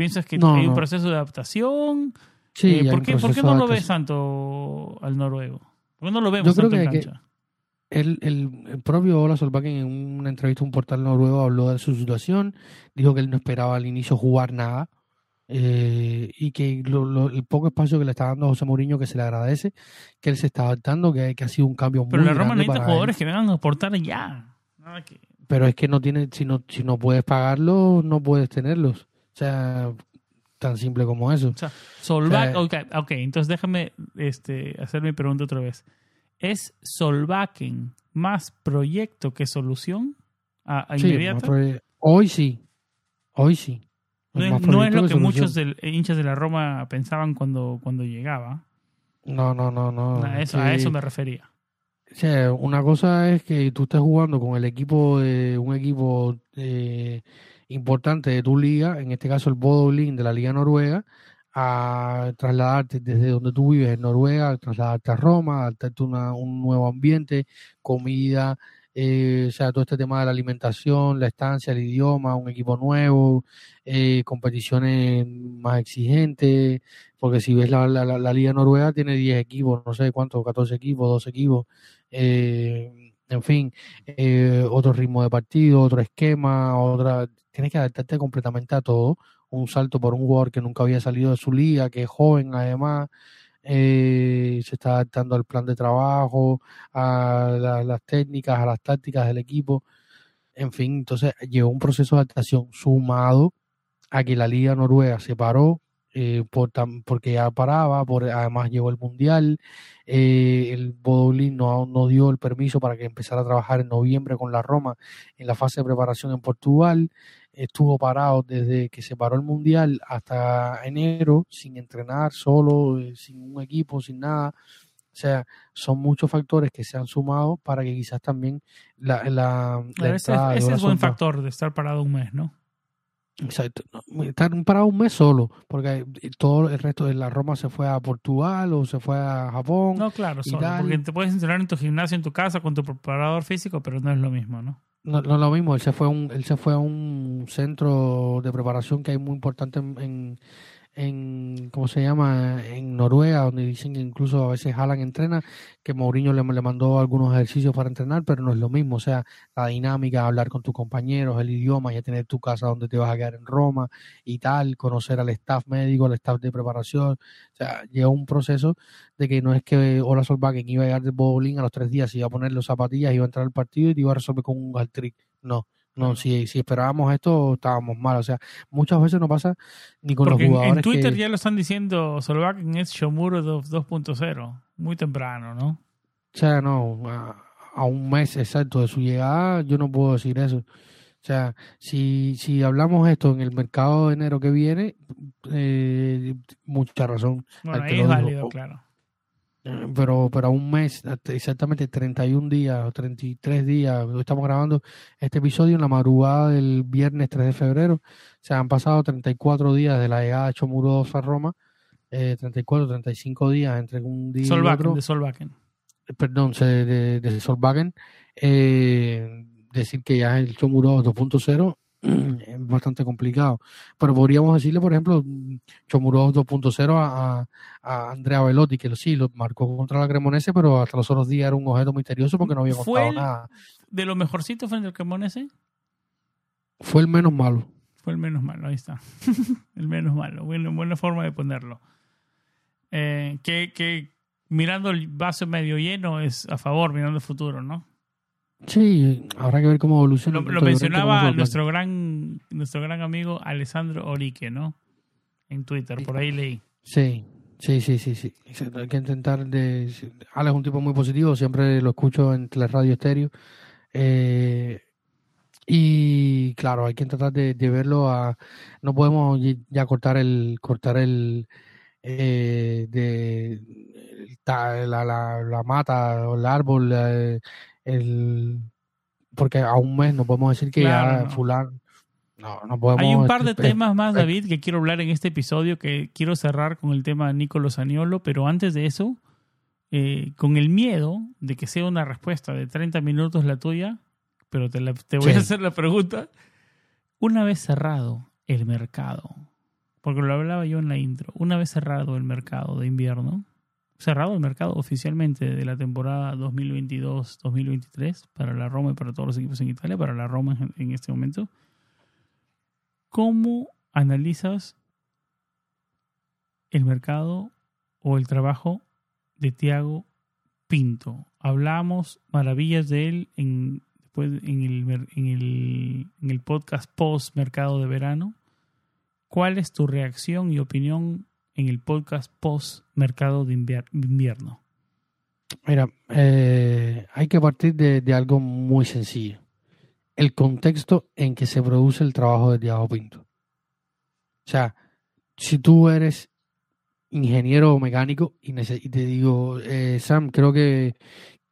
piensas que No, hay un no. proceso de adaptación? Sí, Eh, ¿por, qué, por qué no lo ves tanto al noruego? ¿Por qué no lo vemos Yo creo tanto en que- que- cancha? El, el, el propio Ola Solbakken en una entrevista a un portal noruego habló de su situación, dijo que él no esperaba al inicio jugar nada eh, y que lo- lo- el poco espacio que le está dando a José Mourinho que se le agradece, que él se está adaptando, que, que ha sido un cambio Pero muy la Roma necesita jugadores él. que vengan a aportar ya. Nada que- Pero es que no tiene, si no, si no puedes pagarlos, no puedes tenerlos. Sea, tan simple como eso. O sea, Solbakken, O sea, ok, ok, entonces déjame este, hacer mi pregunta otra vez. ¿Es Solbakken más proyecto que solución a, a Sí, inmediata? hoy sí, hoy sí. no, es, no lo que muchos del- hinchas de la Roma pensaban cuando, cuando llegaba. No, no, no, no. a, eso, que- a eso me refería. O sea, una cosa es que tú estés jugando con el equipo de un equipo eh, importante de tu liga, en este caso el Bodo de la Liga Noruega, a trasladarte desde donde tú vives en Noruega, trasladarte a Roma, a una- un nuevo ambiente, comida, eh, o sea, todo este tema de la alimentación, la estancia, el idioma, un equipo nuevo, eh, competiciones más exigentes, porque si ves la, la, la- la Liga Noruega tiene 10 equipos, no sé cuántos, 14 equipos, 12 equipos, eh, en fin, eh, otro ritmo de partido, otro esquema, otra, tienes que adaptarte completamente a todo, un salto por un jugador que nunca había salido de su liga, que es joven además, eh, se está adaptando al plan de trabajo, a la- las técnicas, a las tácticas del equipo, en fin, entonces llevó un proceso de adaptación sumado a que la liga noruega se paró eh, por tam- porque ya paraba, por, además llegó el mundial, eh, el Bodolín no, no dio el permiso para que empezara a trabajar en noviembre con la Roma en la fase de preparación en Portugal, estuvo parado desde que se paró el mundial hasta enero sin entrenar, solo, eh, sin un equipo, sin nada. O sea, son muchos factores que se han sumado para que quizás también la, la, la Claro, ese es buen factor de estar parado un mes, ¿no? Exacto. No, Estar parado un mes solo, porque todo el resto de la Roma se fue a Portugal o se fue a Japón. No, claro, solo, porque te puedes entrenar en tu gimnasio, en tu casa, con tu preparador físico, pero no es lo mismo, ¿no? No, no es lo mismo, él se fue a un, él se fue a un centro de preparación que hay muy importante en, en, en- ¿cómo se llama? En Noruega, donde dicen que incluso a veces Haaland entrena, que Mourinho le, le mandó algunos ejercicios para entrenar, pero no es lo mismo, o sea, la dinámica, hablar con tus compañeros, el idioma, ya tener tu casa donde te vas a quedar en Roma y tal, conocer al staff médico, al staff de preparación, o sea, llegó un proceso de que no es que Ola Solbakken iba a llegar del bowling a los tres días, iba a poner los zapatillas, iba a entrar al partido y te iba a resolver con un hat-trick. No, no, si, si esperábamos esto, estábamos mal. O sea, muchas veces no pasa ni con Porque los jugadores en Twitter que... ya lo están diciendo, Solbakken es Shomuro 2- 2.0. Muy temprano, ¿no? O sea, no, a, a un mes exacto de su llegada, yo no puedo decir eso. O sea, si, si hablamos esto en el mercado de enero que viene, eh, mucha razón. Bueno, ahí es válido, claro. Eh, Pero, pero a un mes, hasta exactamente 31 días o 33 días, estamos grabando este episodio en la madrugada del viernes 3 de febrero. Se han pasado 34 días de la llegada de Chomuro a Roma, eh, 34, 35 días entre un día y otro. de Solbakken. Perdón, se- de, de Solvagen. Eh, decir que ya el Chomuro 2.0 es bastante complicado. Pero podríamos decirle, por ejemplo, Chomuro 2.0 a, a, a Andrea Velotti, que sí, lo marcó contra la Cremonese, pero hasta los otros días era un objeto misterioso porque no había ¿Fue contado nada. De lo mejorcito frente al Cremonese, Fue el menos malo. fue el menos malo, ahí está. el menos malo, bueno, buena forma de ponerlo. Eh, que, que mirando el vaso medio lleno es a favor, mirando el futuro, ¿no? Sí, habrá que ver cómo evoluciona. Lo, lo mencionaba nuestro gran, nuestro gran amigo Alessandro Orique, ¿no? En Twitter, por ahí leí. Sí, sí, sí, sí, sí. Hay que intentar de... Alex es un tipo muy positivo, siempre lo escucho en la radio estéreo. Eh, y claro, hay que tratar de, de verlo a... No podemos ya cortar el... cortar el... eh, de la, la, la mata o el árbol eh, el porque a un mes no podemos decir que Claro, ya no. fulano no no podemos Hay un par de temas más, David, que quiero hablar en este episodio, que quiero cerrar con el tema de Nicolo Saniolo, pero antes de eso, eh, con el miedo de que sea una respuesta de 30 minutos la tuya, pero te, la- te voy Sí. a hacer la pregunta. Una vez cerrado el mercado, porque lo hablaba yo en la intro, una vez cerrado el mercado de invierno, cerrado el mercado oficialmente de la temporada 2022-2023 para la Roma y para todos los equipos en Italia, para la Roma en, este momento, ¿cómo analizas el mercado o el trabajo de Tiago Pinto? Hablamos maravillas de él en, después en, el, en, el, en el podcast post mercado de verano. ¿Cuál es tu reacción y opinión en el podcast post mercado de invier- invierno? Mira, eh, hay que partir de, algo muy sencillo. El contexto en que se produce el trabajo de Thiago Pinto. O sea, si tú eres ingeniero mecánico y, te digo, eh, Sam, creo que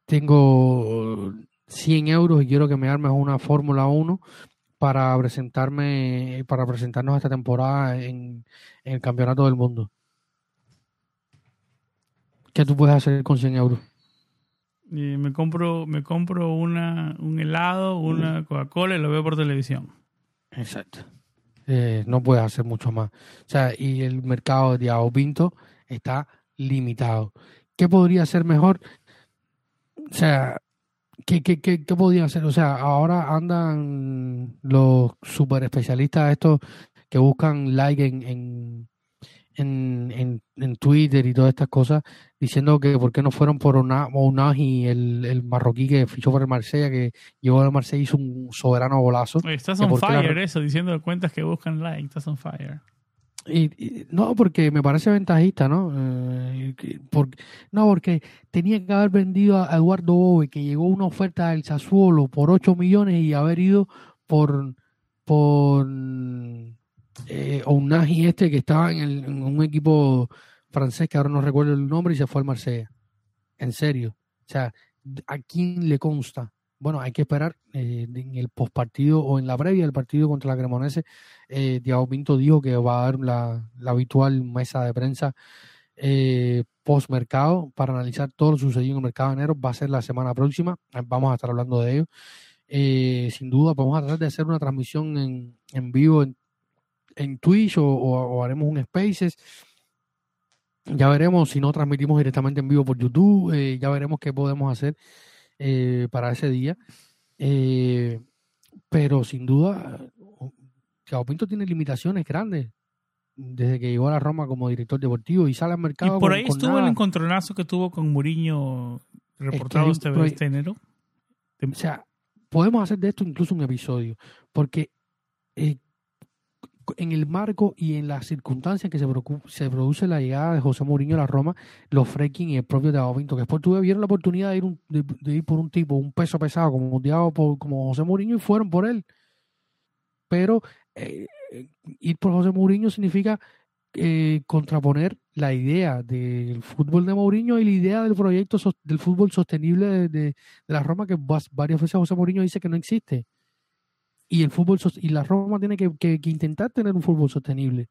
tengo 100 euros y quiero que me armes una Fórmula 1 para presentarme, para presentarnos esta temporada en el Campeonato del Mundo. ¿Qué tú puedes hacer con 100 euros? Y me compro, me compro una, un helado, una Coca-Cola y lo veo por televisión. Exacto. Eh, no puedes hacer mucho más. O sea, y el mercado de Thiago Pinto está limitado. ¿Qué podría ser mejor? O sea, ¿qué, qué, qué, qué podría hacer? O sea, ahora andan los super especialistas estos que buscan like en, en, en, en, en Twitter y todas estas cosas, diciendo que por qué no fueron por Onahi, el, el marroquí que fichó por el Marsella, que llegó al Marsella y hizo un soberano golazo. Oye, estás on la fire re- eso, diciendo cuentas que buscan like, estás on fire. Y, y- no, porque me parece ventajista, ¿no? Eh, que- porque, no, porque tenía que haber vendido a Eduardo Bove, que llegó una oferta del Sassuolo por 8 millones y haber ido por por eh, Ounahi este que estaba en, el- en un equipo francés que ahora no recuerdo el nombre y se fue al Marsella. En serio. O sea, ¿a quién le consta? Bueno, hay que esperar eh, en el postpartido o en la previa del partido contra la Cremonese. Eh, Thiago Pinto dijo que va a dar la, la habitual mesa de prensa eh, post mercado para analizar todo lo sucedido en el mercado de enero. Va a ser la semana próxima. Eh, Vamos a estar hablando de ello. Eh, sin duda, vamos a tratar de hacer una transmisión en, en vivo en, en Twitch o, o- o haremos un Spaces. Ya veremos si no transmitimos directamente en vivo por YouTube. eh, ya veremos qué podemos hacer eh, para ese día. Eh, pero sin duda, Thiago Pinto tiene limitaciones grandes desde que llegó a la Roma como director deportivo y sale al Y mercado. por con- ahí estuvo el encontronazo que tuvo con Mourinho reportado este, este enero. O sea, podemos hacer de esto incluso un episodio, porque eh, en el marco y en las circunstancias que se, se produce la llegada de José Mourinho a la Roma, los Freaking y el propio Thiago Pinto, que después tuvieron la oportunidad de ir, un- de, ir por un tipo, un peso pesado como Thiago, por- como José Mourinho y fueron por él. Pero eh, ir por José Mourinho significa eh, contraponer la idea del fútbol de Mourinho y la idea del proyecto del fútbol sostenible de, la Roma que varias veces José Mourinho dice que no existe. Y el fútbol y la Roma tiene que, que- que intentar tener un fútbol sostenible.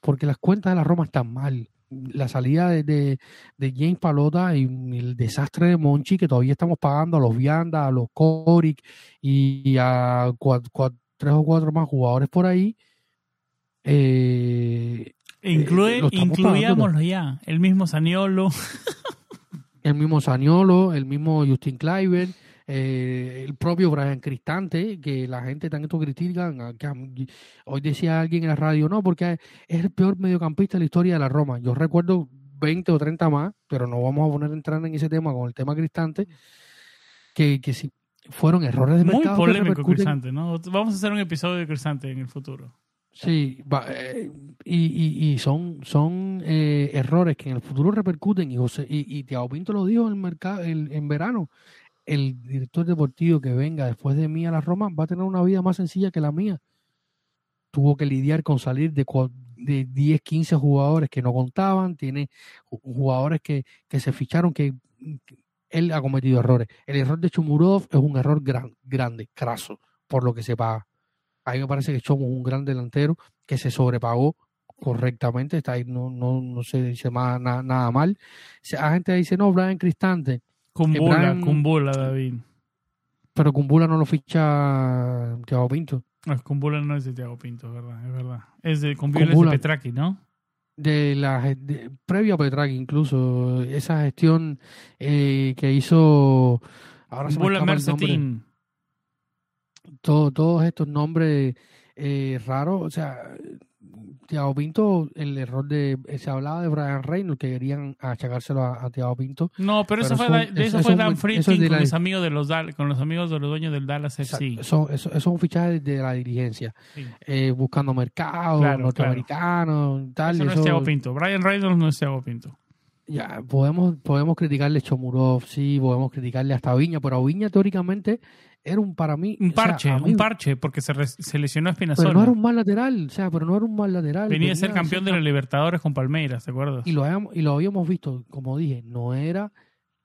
Porque las cuentas de la Roma están mal. La salida de, de, de James Palota y el desastre de Monchi, que todavía estamos pagando a los Vianda, a los Coric y a tres o cuatro más jugadores por ahí. Eh, Incluye, lo incluyámoslo ya. El mismo Saniolo. el mismo Saniolo, el mismo Justin Kluivert, eh, el propio Brian Cristante, que la gente tanto critican. a- que hoy decía alguien en la radio, no, porque es el peor mediocampista de la historia de la Roma. Yo recuerdo 20 o 30 más, pero no vamos a poner a entrar en ese tema con el tema Cristante, que, que sí, fueron errores de Muy mercado polémico Cristante, ¿no? Vamos a hacer un episodio de Cristante en el futuro. Sí, va- eh, y, y, y son, son eh, errores que en el futuro repercuten. Y, José, y, y Thiago Pinto lo dijo en, el mercado, el- en verano. El director deportivo que venga después de mí a la Roma va a tener una vida más sencilla que la mía. Tuvo que lidiar con salir de, de 10, 15 jugadores que no contaban. Tiene ju- jugadores que, que se ficharon que, él ha cometido errores. El error de Chumurov es un error gran, grande, craso, por lo que se paga. A mí me parece que somos un gran delantero que se sobrepagó correctamente, está ahí, no, no, no se dice más, na- nada mal. La gente dice, no, Brian Cristante, Cumbula, Brian- Cumbula, David. pero Kumbula no lo ficha Thiago Pinto. No, Cumbula no es de Thiago Pinto, es verdad, es verdad. Es de Cumbula es de Cumbula. Petraki, ¿no? De la de- previo a Petraki incluso, esa gestión eh, que hizo ahora se me Cumbula. Mercetín. todo- todos estos nombres eh, raros, o sea, Thiago Pinto, el error de, se hablaba de Brian Reynolds, que querían achacárselo a, a Thiago Pinto. No, pero, eso Pero fue, de eso eso- fue eso Dan es Friedkin con la- los amigos de los con los amigos de los dueños del Dallas FC. Eso, eso, es un fichaje de la dirigencia, Sí. eh, buscando mercados Claro, norteamericanos y tal. Eso no es Thiago Pinto. Brian Reynolds no es Thiago Pinto. ya, podemos, podemos criticarle a Chomurov, sí, podemos criticarle hasta a Viña, pero Viña teóricamente era un para mí. Un o sea, parche, mí- un parche, porque se, se lesionó a Pero Espinazola. no era un mal lateral, o sea, pero no era un mal lateral. Venía a ser campeón de la Libertadores con Palmeiras, ¿te acuerdas? y lo habíamos, y lo habíamos visto, como dije, no era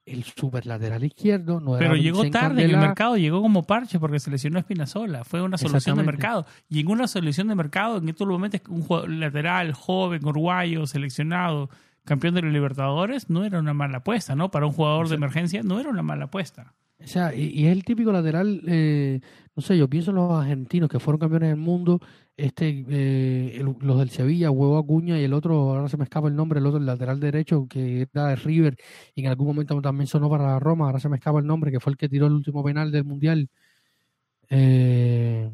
el super lateral izquierdo, no era Pero llegó tarde en el mercado, llegó como parche porque se lesionó a Espinazola. Fue una solución de mercado. Y en una solución de mercado, en lo metes un jugador lateral, joven, uruguayo, seleccionado, campeón de la Libertadores, no era una mala apuesta, ¿no? Para un jugador de emergencia, no era una mala apuesta. O sea, y, y es el típico lateral, eh, no sé, yo pienso en los argentinos que fueron campeones del mundo, este, eh, el- los del Sevilla, Huevo Acuña y el otro, ahora se me escapa el nombre, el otro, el lateral derecho que era de River y en algún momento también sonó para Roma, ahora se me escapa el nombre, que fue el que tiró el último penal del Mundial. Eh,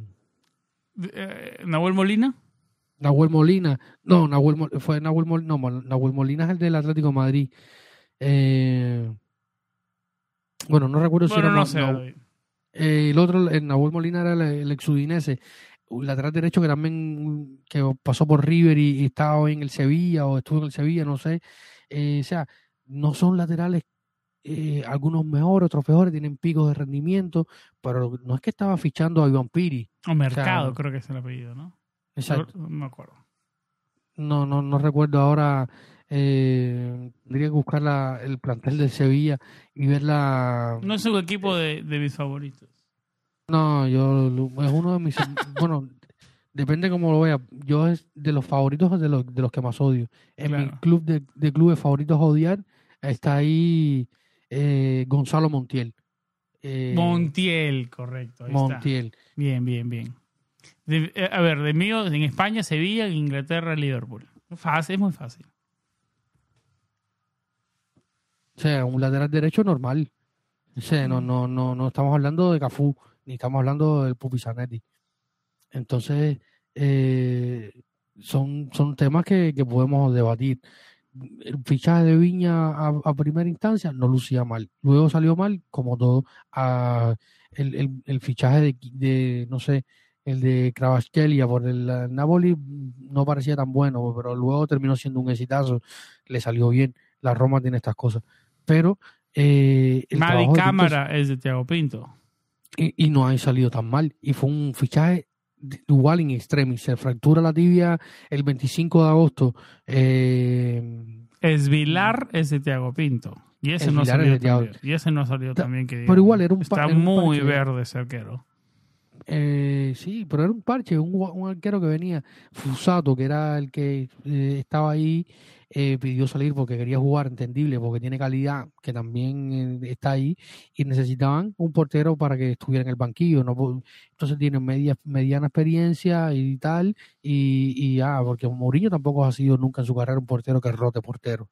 Eh, Nahuel Molina, Nahuel Molina, no, Nahuel, fue Nahuel Molina, no, Nahuel Molina es el del Atlético de Madrid. Eh, bueno, no recuerdo si era no sé. Eh, el otro, el Nahuel Molina era el, el exudinese, un lateral derecho que también que pasó por River y, y estaba en el Sevilla o estuvo en el Sevilla, no sé. Eh, o sea, no son laterales, eh, algunos mejores, otros peores, tienen picos de rendimiento, pero no es que estaba fichando a Iván Piri. O Mercado, sea, creo que es el apellido, ¿no? Exacto. No, no me acuerdo. No, no, no recuerdo ahora. Eh, tendría que buscar la, el plantel del Sevilla y ver la. No es un equipo de, de mis favoritos. No, yo es uno de mis. bueno, depende cómo lo vea. Yo es de los favoritos de los, de los que más odio. En mi club de, de clubes favoritos a odiar está ahí eh, Gonzalo Montiel. Eh, Montiel, correcto. ahí está. Montiel. Bien, bien, bien. De- eh, a ver, de mío, en España, Sevilla, en Inglaterra, Liverpool. Fácil, es muy fácil. O sea, un lateral derecho normal. O sea, no, no, no, no estamos hablando de Cafú, ni estamos hablando del Pupi Zanetti. Entonces, eh, son, son temas que, que podemos debatir. El fichaje de Viña a, a primera instancia no lucía mal. Luego salió mal, como todo. A- el, el, el fichaje de, de, no sé, el de Kravaskelia por el eh, Napoli no parecía tan bueno, pero luego terminó siendo un exitazo. Le salió bien. La Roma tiene estas cosas. Pero eh, el Madi de Cámara es de Thiago Pinto. y, y no ha salido tan mal. Y fue un fichaje igual en extremis. Se fractura la tibia el 25 de agosto. Eh, Esvilar es de Thiago Pinto. Y ese no Esvilar es de Thiago. también. Y ese no salió Ta- también. Que pero igual era un Está muy parche. verde ese arquero. Eh, sí, pero era un parche, un, un arquero que venía. Fusato, que era el que eh, estaba ahí, eh, pidió salir porque quería jugar, entendible, porque tiene calidad, que también eh, está ahí. Y necesitaban un portero para que estuviera en el banquillo. ¿no? Entonces tiene media, mediana experiencia y tal. Y, y ya, porque Mourinho tampoco ha sido nunca en su carrera un portero que rote portero.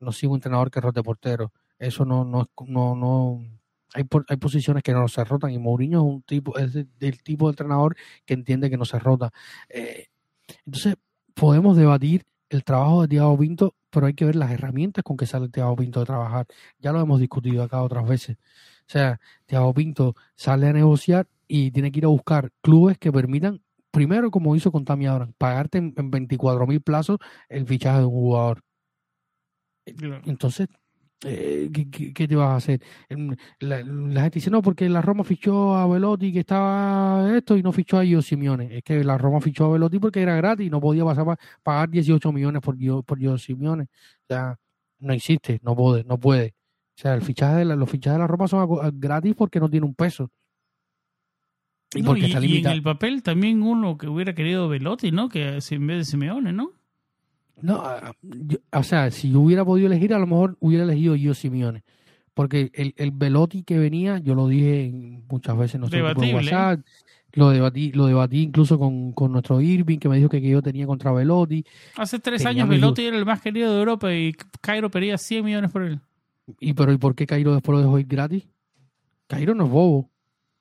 No ha sido un entrenador que rote portero. Eso no, no, no, no, hay, hay posiciones que no se rotan y Mourinho es un tipo, es del tipo de entrenador que entiende que no se rota. Eh, entonces, podemos debatir el trabajo de Thiago Pinto, pero hay que ver las herramientas con que sale Thiago Pinto de trabajar. Ya lo hemos discutido acá otras veces. O sea, Thiago Pinto sale a negociar y tiene que ir a buscar clubes que permitan, primero, como hizo con Tammy Abraham, pagarte en, en 24 mil plazos el fichaje de un jugador. Entonces, eh, ¿qué, qué- te vas a hacer? Em, La, la gente dice, no, porque la Roma fichó a Velotti que estaba esto y no fichó a Gio Simeone. Es que la Roma fichó a Velotti porque era gratis y no podía pasar pa- pagar 18 millones por Gio, por Gio Simeone. O sea, no existe, no puede, no puede. O sea, el fichaje de la- los fichajes de la Roma son gratis porque no tiene un peso. Y No, porque y, está y en el papel también uno que hubiera querido Velotti, ¿no? Que en vez de Simeone, ¿no? No, yo- o sea, si yo hubiera podido elegir, a lo mejor hubiera elegido yo Simeone. Porque el, el Velotti que venía, yo lo dije muchas veces en nuestro grupo de Debatible. WhatsApp, lo debatí, lo debatí incluso con, con nuestro Irving, que me dijo que, que yo tenía contra Velotti. Hace tres Tenía años Velotti era el más querido de Europa y Cairo pedía 100 millones por él. Y pero ¿y por qué Cairo después lo dejó ir gratis? Cairo no es bobo.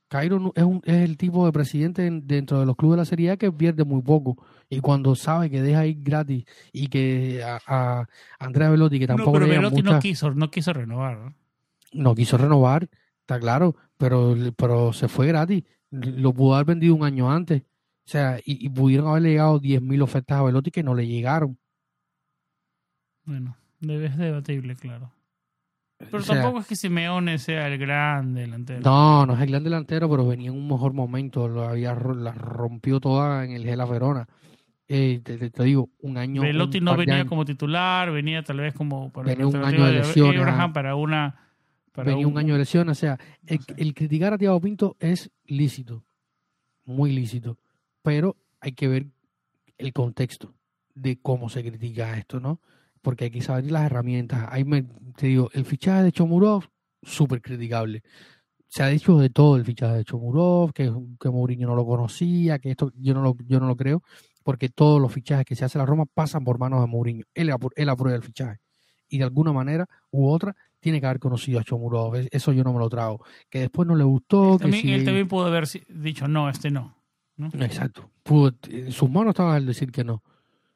Cairo no- es, un, es el tipo de presidente en- dentro de los clubes de la Serie A que pierde muy poco. Y cuando sabe que deja ir gratis y que a, a Andrea Velotti, que No, tampoco pero le llegan Velotti no quiso, no quiso renovar. ¿no? no quiso renovar, está claro, pero, pero se fue gratis. Lo pudo haber vendido un año antes. O sea, y, y pudieron haberle llegado 10.000 ofertas a Velotti que no le llegaron. Bueno, es debatible, claro. Pero O sea, tampoco es que Simeone sea el gran delantero. No, no es el gran delantero, pero venía en un mejor momento. Lo había, la rompió toda en el Gela Verona. Eh, te, digo, un año. Velotti un no venía como titular, venía tal vez como para Venía un año de Abraham ah. para una para venía un año de lesión. O sea, el, No sé. el criticar a Thiago Pinto es lícito, muy lícito, pero hay que ver el contexto de cómo se critica esto, ¿no? Porque hay que saber las herramientas. Ahí me, te digo, el fichaje de Chomurov, súper criticable. Se ha dicho de todo el fichaje de Chomurov, que, que Mourinho no lo conocía, que esto yo no lo, yo no lo creo, porque todos los fichajes que se hace en la Roma pasan por manos de Mourinho. Él, él aprueba el fichaje. Y de alguna manera u otra tiene que haber conocido a Chomurov. Es- Eso yo no me lo trago. Que después no le gustó. Que También, si- él también pudo haber dicho no, este no. Exacto. Pudo- en sus manos estaba el decir que no. O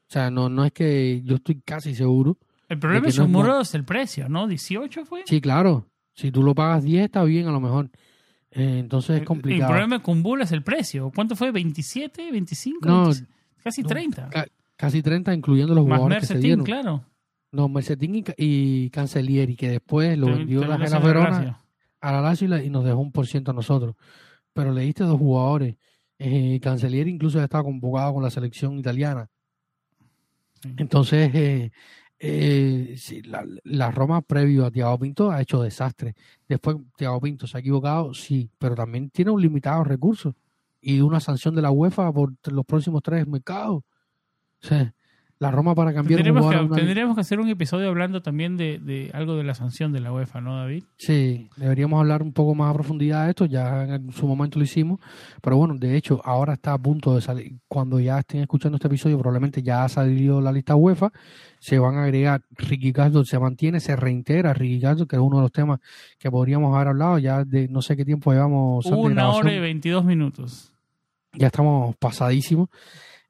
sea, no, no es que yo estoy casi seguro. El problema de no es Chomuro es el precio, ¿no? ¿18 fue? Sí, claro. Si tú lo pagas 10 está bien a lo mejor. Eh, entonces es El- El complicado. problema con Bull es el precio. ¿Cuánto fue? ¿27? ¿25? No, 26? Casi no, 30. Ca- casi 30 incluyendo los Más jugadores que se dieron. claro. No, Mercedes y, y Cancellieri, que después lo Te- vendió te la Gela hacen Verona a la Lazio y, la- y nos dejó un por ciento a nosotros. Pero le diste dos jugadores. Eh, Cancellieri incluso ya estaba convocado con la selección italiana. Sí. Entonces, eh, eh, sí, la, la Roma previo a Thiago Pinto ha hecho desastre. Después, Thiago Pinto se ha equivocado, sí, pero también tiene un limitado recursos y una sanción de la UEFA por los próximos tres mercados. O sea, la Roma para cambiar Tendríamos que, una- tendríamos que hacer un episodio hablando también de, de algo de la sanción de la UEFA, ¿no, David? Sí, deberíamos hablar un poco más a profundidad de esto, ya en su momento lo hicimos, pero bueno, de hecho, ahora está a punto de salir, cuando ya estén escuchando este episodio, probablemente ya ha salido la lista UEFA, se van a agregar, Ricky Castro se mantiene, se reintegra Ricky Castro, que es uno de los temas que podríamos haber hablado, ya de no sé qué tiempo llevamos Una hora y grabación. 22 minutos. Ya estamos pasadísimos.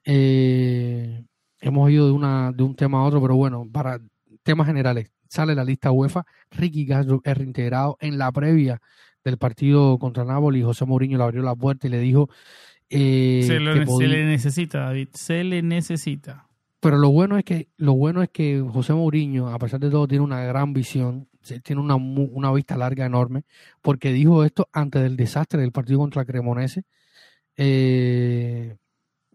Eh, hemos ido de una de un tema a otro, pero bueno, para temas generales, sale la lista UEFA, Ricky Castro es reintegrado en la previa del partido contra Napoli, José Mourinho le abrió la puerta y le dijo eh, se, lo- que se le necesita, David. Se le necesita. pero lo bueno es que lo bueno es que José Mourinho, a pesar de todo, tiene una gran visión, tiene una, una vista larga enorme, porque dijo esto antes del desastre del partido contra Cremonese, eh,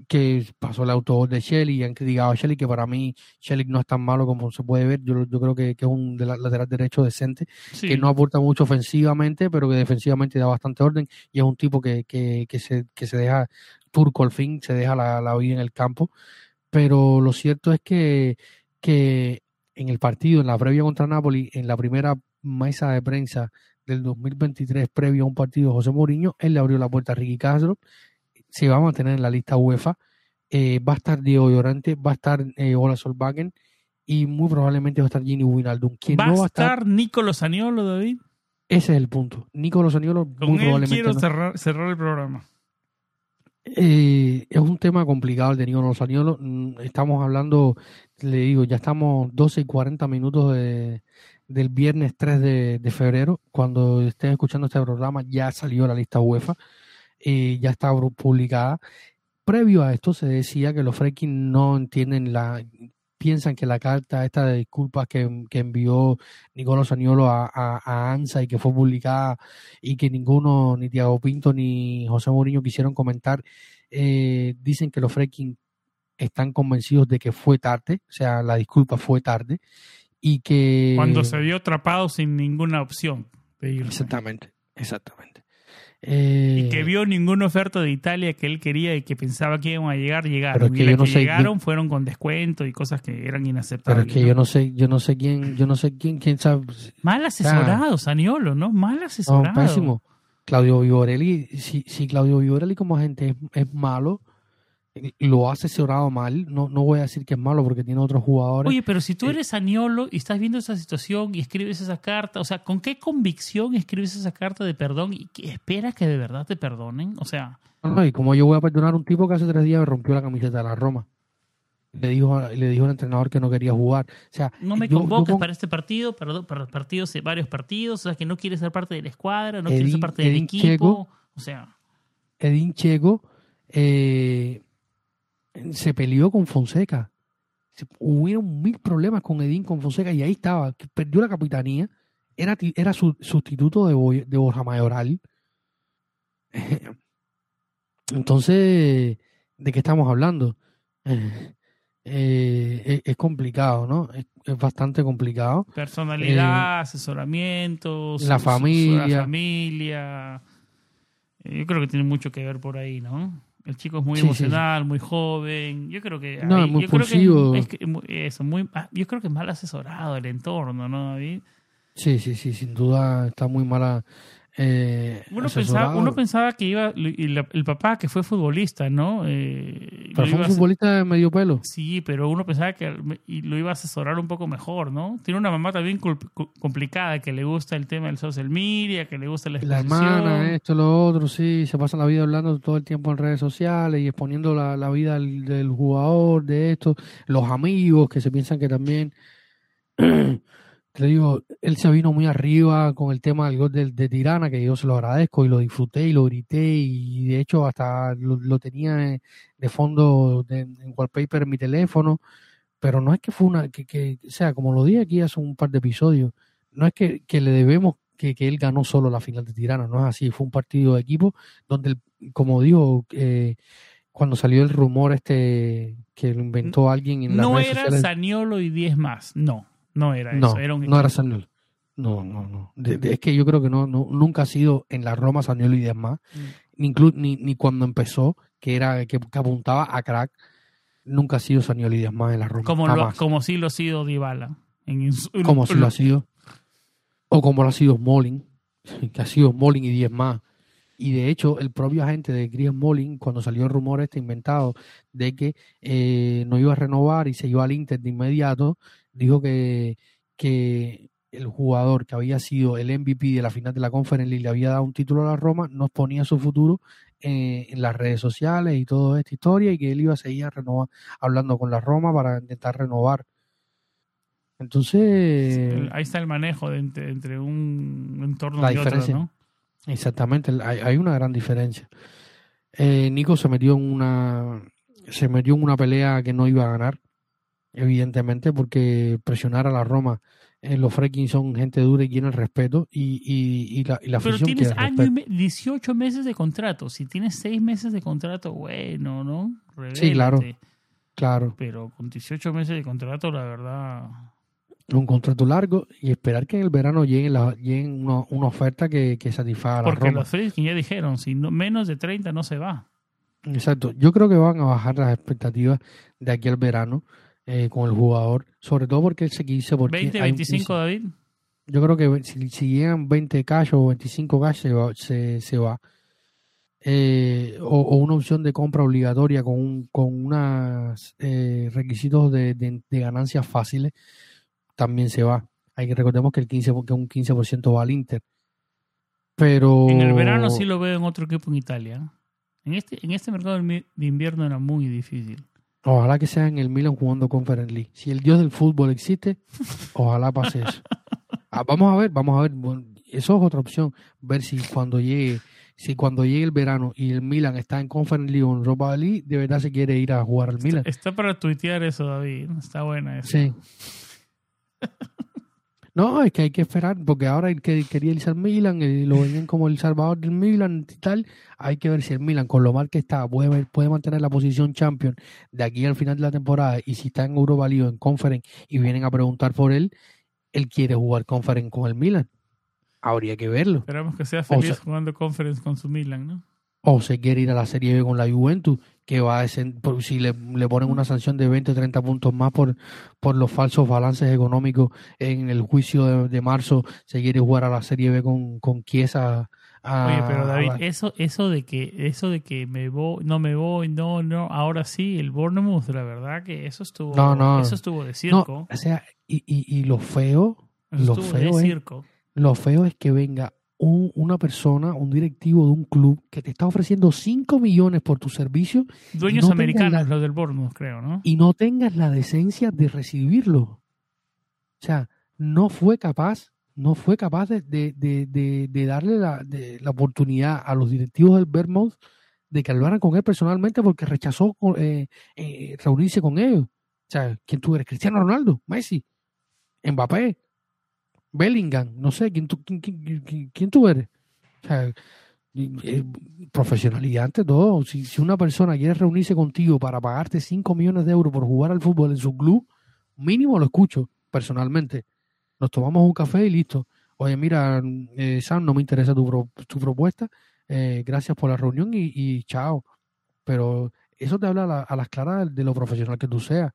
que pasó el autogol de Shelly y han criticado a Shelly, que para mí Shelly no es tan malo como se puede ver, yo, yo creo que, que es un lateral derecho decente, Sí. que no aporta mucho ofensivamente, pero que defensivamente da bastante orden y es un tipo que, que, que, se, que se deja turco al fin, se deja la, la vida en el campo. Pero lo cierto es que, que en el partido, en la previa contra Napoli, en la primera mesa de prensa del 2023, previo a un partido de José Mourinho, él le abrió la puerta a Ricky Castro, se va a mantener en la lista UEFA, eh, va a estar Diego Llorente, va a estar eh, Ola Solbakken y muy probablemente va a estar Gini Wijnaldum. Quien ¿Va no a va a estar Nicolò Saniolo, David? ese es el punto. Nicolás Aniolo Con muy él probablemente quiero no. cerrar, cerrar el programa. Eh, es un tema complicado el de Nicolás Aniolo. Mm, Estamos hablando, le digo, ya estamos 12 y 40 minutos de- del viernes 3 de, de febrero. Cuando estén escuchando este programa ya salió la lista UEFA, eh, ya está publicada. Previo a esto se decía que los Freaking no entienden la piensan que la carta esta de disculpas que, que envió Nicolás Aniolo a, a, a ANSA y que fue publicada y que ninguno, ni Tiago Pinto ni José Mourinho quisieron comentar, eh, dicen que los Freaking están convencidos de que fue tarde, o sea, la disculpa fue tarde y que... Cuando se vio atrapado sin ninguna opción de irse. Exactamente, exactamente. Eh, Y que vio ninguna oferta de Italia que él quería y que pensaba que iban a llegar, llegaron. Pero es que y las no que sé, yo- llegaron fueron con descuento y cosas que eran pero inaceptables. es que ¿no? yo no sé, yo no sé quién, yo no sé quién, quién sabe. Mal asesorado, Saniolo, ¿no? Mal No, asesorado. pésimo. Claudio Vivorelli, si, si Claudio Vivorelli como agente es, es malo, eh, lo ha asesorado mal, no, no voy a decir que es malo porque tiene otros jugadores. Oye, pero si tú Eh, eres Saniolo y estás viendo esa situación y escribes esa carta, o sea, ¿con qué convicción escribes esa carta de perdón y que esperas que de verdad te perdonen? O sea, No, no, y como yo voy a perdonar a un tipo que hace tres días me rompió la camiseta de la Roma. Le dijo, le dijo al entrenador que no quería jugar. O sea, no me yo- yo convocas para este partido, para, para partidos, varios partidos, o sea, que no quieres ser parte de la escuadra, no Edin- quieres ser parte del equipo. O sea, Edín Checo eh, se peleó con Fonseca. Se- hubieron mil problemas con Edín, con Fonseca, y ahí estaba, perdió la capitanía, era, era su sustituto de, Boy- de Borja Mayoral. Entonces, ¿de qué estamos hablando? Eh, eh, es, es complicado, ¿no? Es, es bastante complicado. personalidad, asesoramiento, Eh, la su- su- su- familia. la familia. Yo creo que tiene mucho que ver por ahí, ¿no? El chico es muy Sí, sí, emocional, muy joven. Yo creo que. No, es muy yo creo que impulsivo. es mu- eso, muy, ah, yo creo que es mal asesorado el entorno, ¿no, David? Sí, sí, sí, sin duda está muy mala. Eh, Uno pensaba, uno pensaba que iba. y la- el papá, que fue futbolista, ¿no? Eh, Pero fue un futbolista de medio pelo. Sí, pero uno pensaba que lo iba a asesorar un poco mejor, ¿no? Tiene una mamá también complicada, que le gusta el tema del social media, que le gusta la La exposición. hermana, esto, lo otro, sí, se pasa la vida hablando todo el tiempo en redes sociales y exponiendo la, la vida del, del jugador, de esto, los amigos que se piensan que también. Te digo, él se vino muy arriba con el tema del gol de, de Tirana, que yo se lo agradezco y lo disfruté y lo grité y de hecho hasta lo, lo tenía de fondo de- en wallpaper en mi teléfono, pero no es que fue una, que, que, o sea, como lo dije aquí hace un par de episodios, no es que, que le debemos que, que él ganó solo la final de Tirana, no es así, fue un partido de equipo donde, como digo, eh, cuando salió el rumor este que lo inventó alguien en las No redes era sociales, Saniolo y 10 más, no, no era no, eso, era un no era. Saniolo. No, no, no. De- de- es que yo creo que no, no nunca ha sido en la Roma Saniolo y demás, Mm. ni, inclu- ni, ni cuando empezó, que era que, que apuntaba a crack, nunca ha sido Saniolo y demás en la Roma. Como, lo, como sí lo ha sido Dybala. En, en su- como si lo ha sido, o como lo ha sido Smalling, que ha sido Smalling y 10 más. Y de hecho, el propio agente de Chris Smalling, cuando salió el rumor este inventado de que eh, no iba a renovar y se iba al Inter de inmediato, dijo que, que el jugador que había sido el MVP de la final de la Conference League le había dado un título a la Roma, no exponía su futuro eh, en las redes sociales y toda esta historia y que él iba a seguir a renovar, hablando con la Roma para intentar renovar. Entonces, Ahí está el manejo de entre, entre un entorno La y otro, diferencia. ¿no? Exactamente, hay, hay una gran diferencia. Eh, Nico se metió en una se metió en una pelea que no iba a ganar, evidentemente, porque presionar a la Roma, eh, los Freaking son gente dura y quieren respeto y, y, y la, y la Pero tienes año y me- 18 meses de contrato. Si tienes 6 meses de contrato, bueno, ¿no? Sí, claro. Claro, Pero con 18 meses de contrato, la verdad. un contrato largo y esperar que en el verano llegue, la, llegue una, una oferta que, que satisfaga a la Porque Roma. los Friedkin ya dijeron, si no, menos de 30 no se va. Exacto. Yo creo que van a bajar las expectativas de aquí al verano eh, con el jugador, sobre todo porque él se quiso. Porque 20, hay- 25, David. Yo creo que si, si llegan 20 cash o 25 cash se va. Se, se va. Eh, o, o una opción de compra obligatoria con, un, con unos requisitos de, de, de ganancias fáciles también se va. Hay que recordemos que el 15 que un 15% va al Inter. Pero En el verano sí lo veo en otro equipo en Italia. En este, en este mercado de invierno era muy difícil. Ojalá que sea en el Milan jugando Conference League. Si el dios del fútbol existe, ojalá pase eso. Ah, vamos a ver, vamos a ver. Bueno, eso es otra opción. Ver si cuando llegue, si cuando llegue el verano y el Milan está en Conference League o en Europa League, de verdad se quiere ir a jugar al Milan. Está para tuitear eso, David. Está buena eso. Sí. No, es que hay que esperar, porque ahora el que quería irse al Milan, eh, lo venían como el salvador del Milan y tal, hay que ver si el Milan, con lo mal que está, puede, puede mantener la posición champion de aquí al final de la temporada, y si está en Europa League en Conference y vienen a preguntar por él, él quiere jugar Conference con el Milan. habría que verlo. Esperamos que sea O feliz sea- jugando conference con su Milan, ¿no? O se quiere ir a la Serie B con la Juventus, que va a por- si le, le ponen una sanción de 20 o 30 puntos más por, por los falsos balances económicos en el juicio de, de marzo, se quiere jugar a la Serie B con, con Chiesa. a- Oye, pero David, la- eso, eso de que, eso de que me voy, no me voy, no, no, ahora sí, el Bournemouth, la verdad que eso estuvo, No, no. eso estuvo de no, circo, o sea, y, y, y lo feo, eso lo feo de es- circo. lo feo es que venga un- una persona, un directivo de un club que te está ofreciendo 5 millones por tu servicio Dueños no americanos, los del Bournemouth, creo, ¿no? y no tengas la decencia de recibirlo. O sea, no fue capaz, no fue capaz de, de- de- de- darle la, de- la oportunidad a los directivos del Vermouth de que hablaran con él personalmente porque rechazó eh, eh, reunirse con ellos. O sea, ¿quién tú eres? Cristiano Ronaldo, Messi, Mbappé, Bellingham, no sé, ¿quién tú, quién, quién- quién- tú eres? O sea, y- eh, profesionalidad ante todo. Si, si una persona quiere reunirse contigo para pagarte 5 millones de euros por jugar al fútbol en su club, mínimo lo escucho personalmente. Nos tomamos un café y listo. Oye, mira, eh, Sam, no me interesa tu, pro- tu propuesta. eh, gracias por la reunión y, y chao. Pero eso te habla a, la- a las claras de lo profesional que tú seas.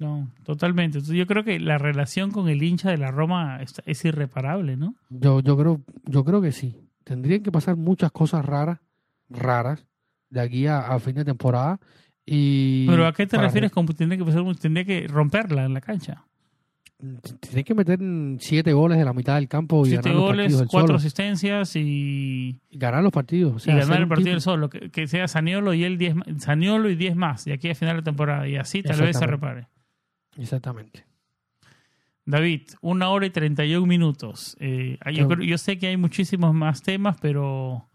No, totalmente. Entonces, yo creo que la relación con el hincha de la Roma es, es irreparable, ¿no? Yo, yo creo, yo creo que sí. Tendrían que pasar muchas cosas raras, raras, de aquí a, a fin de temporada. Y Pero ¿a qué te refieres con tendría que pasar, tendría que romperla en la cancha? Tienes que meter siete goles de la mitad del campo y Siete ganar los goles, partidos del cuatro solo. asistencias y, Y ganar los partidos. O sea, y ganar el partido del solo. Que, que sea Saniolo y él 10 ma- Saniolo y 10 más de aquí a final de temporada. Y así tal vez se repare. Exactamente. David, una hora y 31 minutos. Eh, yo, creo- yo sé que hay muchísimos más temas, pero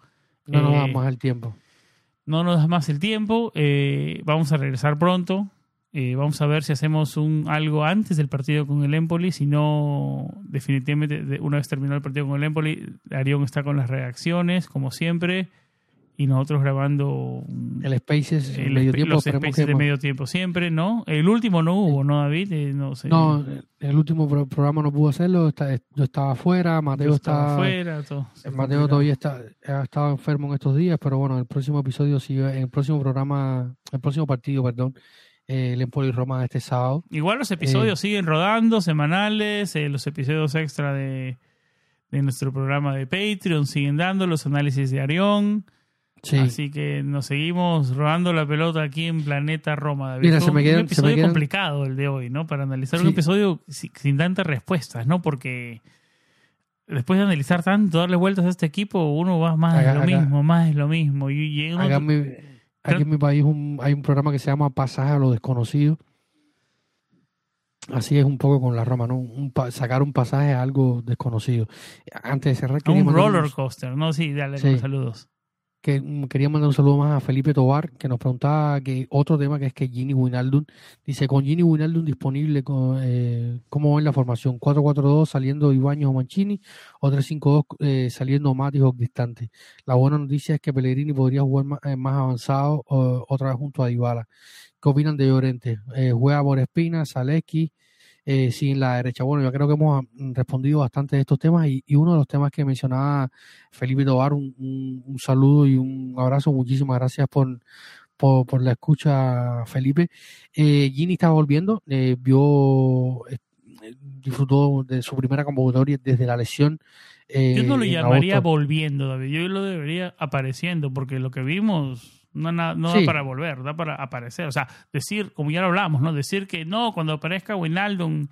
No nos Eh, da más el tiempo. no nos da más el tiempo. Eh, vamos a regresar pronto. Eh, vamos a ver si hacemos un algo antes del partido con el Empoli. Si no, definitivamente, de- una vez terminado el partido con el Empoli, Arión está con las reacciones, como siempre. Y nosotros grabando El Spaces, el medio espe- tiempo, los spaces que de medio tiempo siempre, ¿no? El último no hubo, ¿no, David? Eh, no sé. No, el último pro- programa no pudo hacerlo. está- yo estaba afuera, Mateo Yo estaba está. afuera, todo. Se Mateo todavía está, ha estado enfermo en estos días, pero bueno, el próximo episodio, sí, el próximo programa, el próximo partido, perdón, eh, el Empoli Roma este sábado. Igual los Eh. episodios siguen rodando, semanales, eh, los episodios extra de, de nuestro programa de Patreon siguen dando, los análisis de Arión. Sí. Así que nos seguimos rodando la pelota aquí en Planeta Roma. David. Mira, Fue se me un, quedan- un se me episodio complicado el de hoy, ¿no? Para analizar un episodio si- sin tantas respuestas, ¿no? Porque después de analizar tanto, darle vueltas a este equipo, uno va más de lo acá- mismo, más de lo mismo. Y, Acá en mi, aquí en mi país un- hay un programa que se llama Pasaje a lo desconocido. Así es un poco con la Roma, ¿no? Un sacar un pasaje a algo desconocido. Antes de cerrar, un roller coaster, ¿no? Sí, dale, Sí. saludos. Que quería mandar un saludo más a Felipe Tobar, que nos preguntaba que otro tema que es que Gini Winaldum, dice, con Gini Winaldum disponible, con, eh, ¿cómo la formación? 4-4-2 saliendo Ibañez o Mancini, o 3-5-2 eh, saliendo Matis o Distante. La buena noticia es que Pellegrini podría jugar más, eh, más avanzado otra vez junto a Dybala. ¿Qué opinan de Llorente? Eh, juega por Espina, Zaleski, eh, sí, en la derecha. Bueno, yo creo que hemos mm, respondido bastante de estos temas y, y uno de los temas que mencionaba Felipe Tobar, un, un- un saludo y un abrazo. Muchísimas gracias por, por, por la escucha, Felipe. Eh, Gini está volviendo, eh, vio, eh, disfrutó de su primera convocatoria desde la lesión. eh, Yo no lo en llamaría volviendo, David. Yo lo debería apareciendo, porque lo que vimos no, na- no Sí. da para volver, da para aparecer. O sea, decir, como ya lo hablamos, ¿no? Decir que no, cuando aparezca Wijnaldum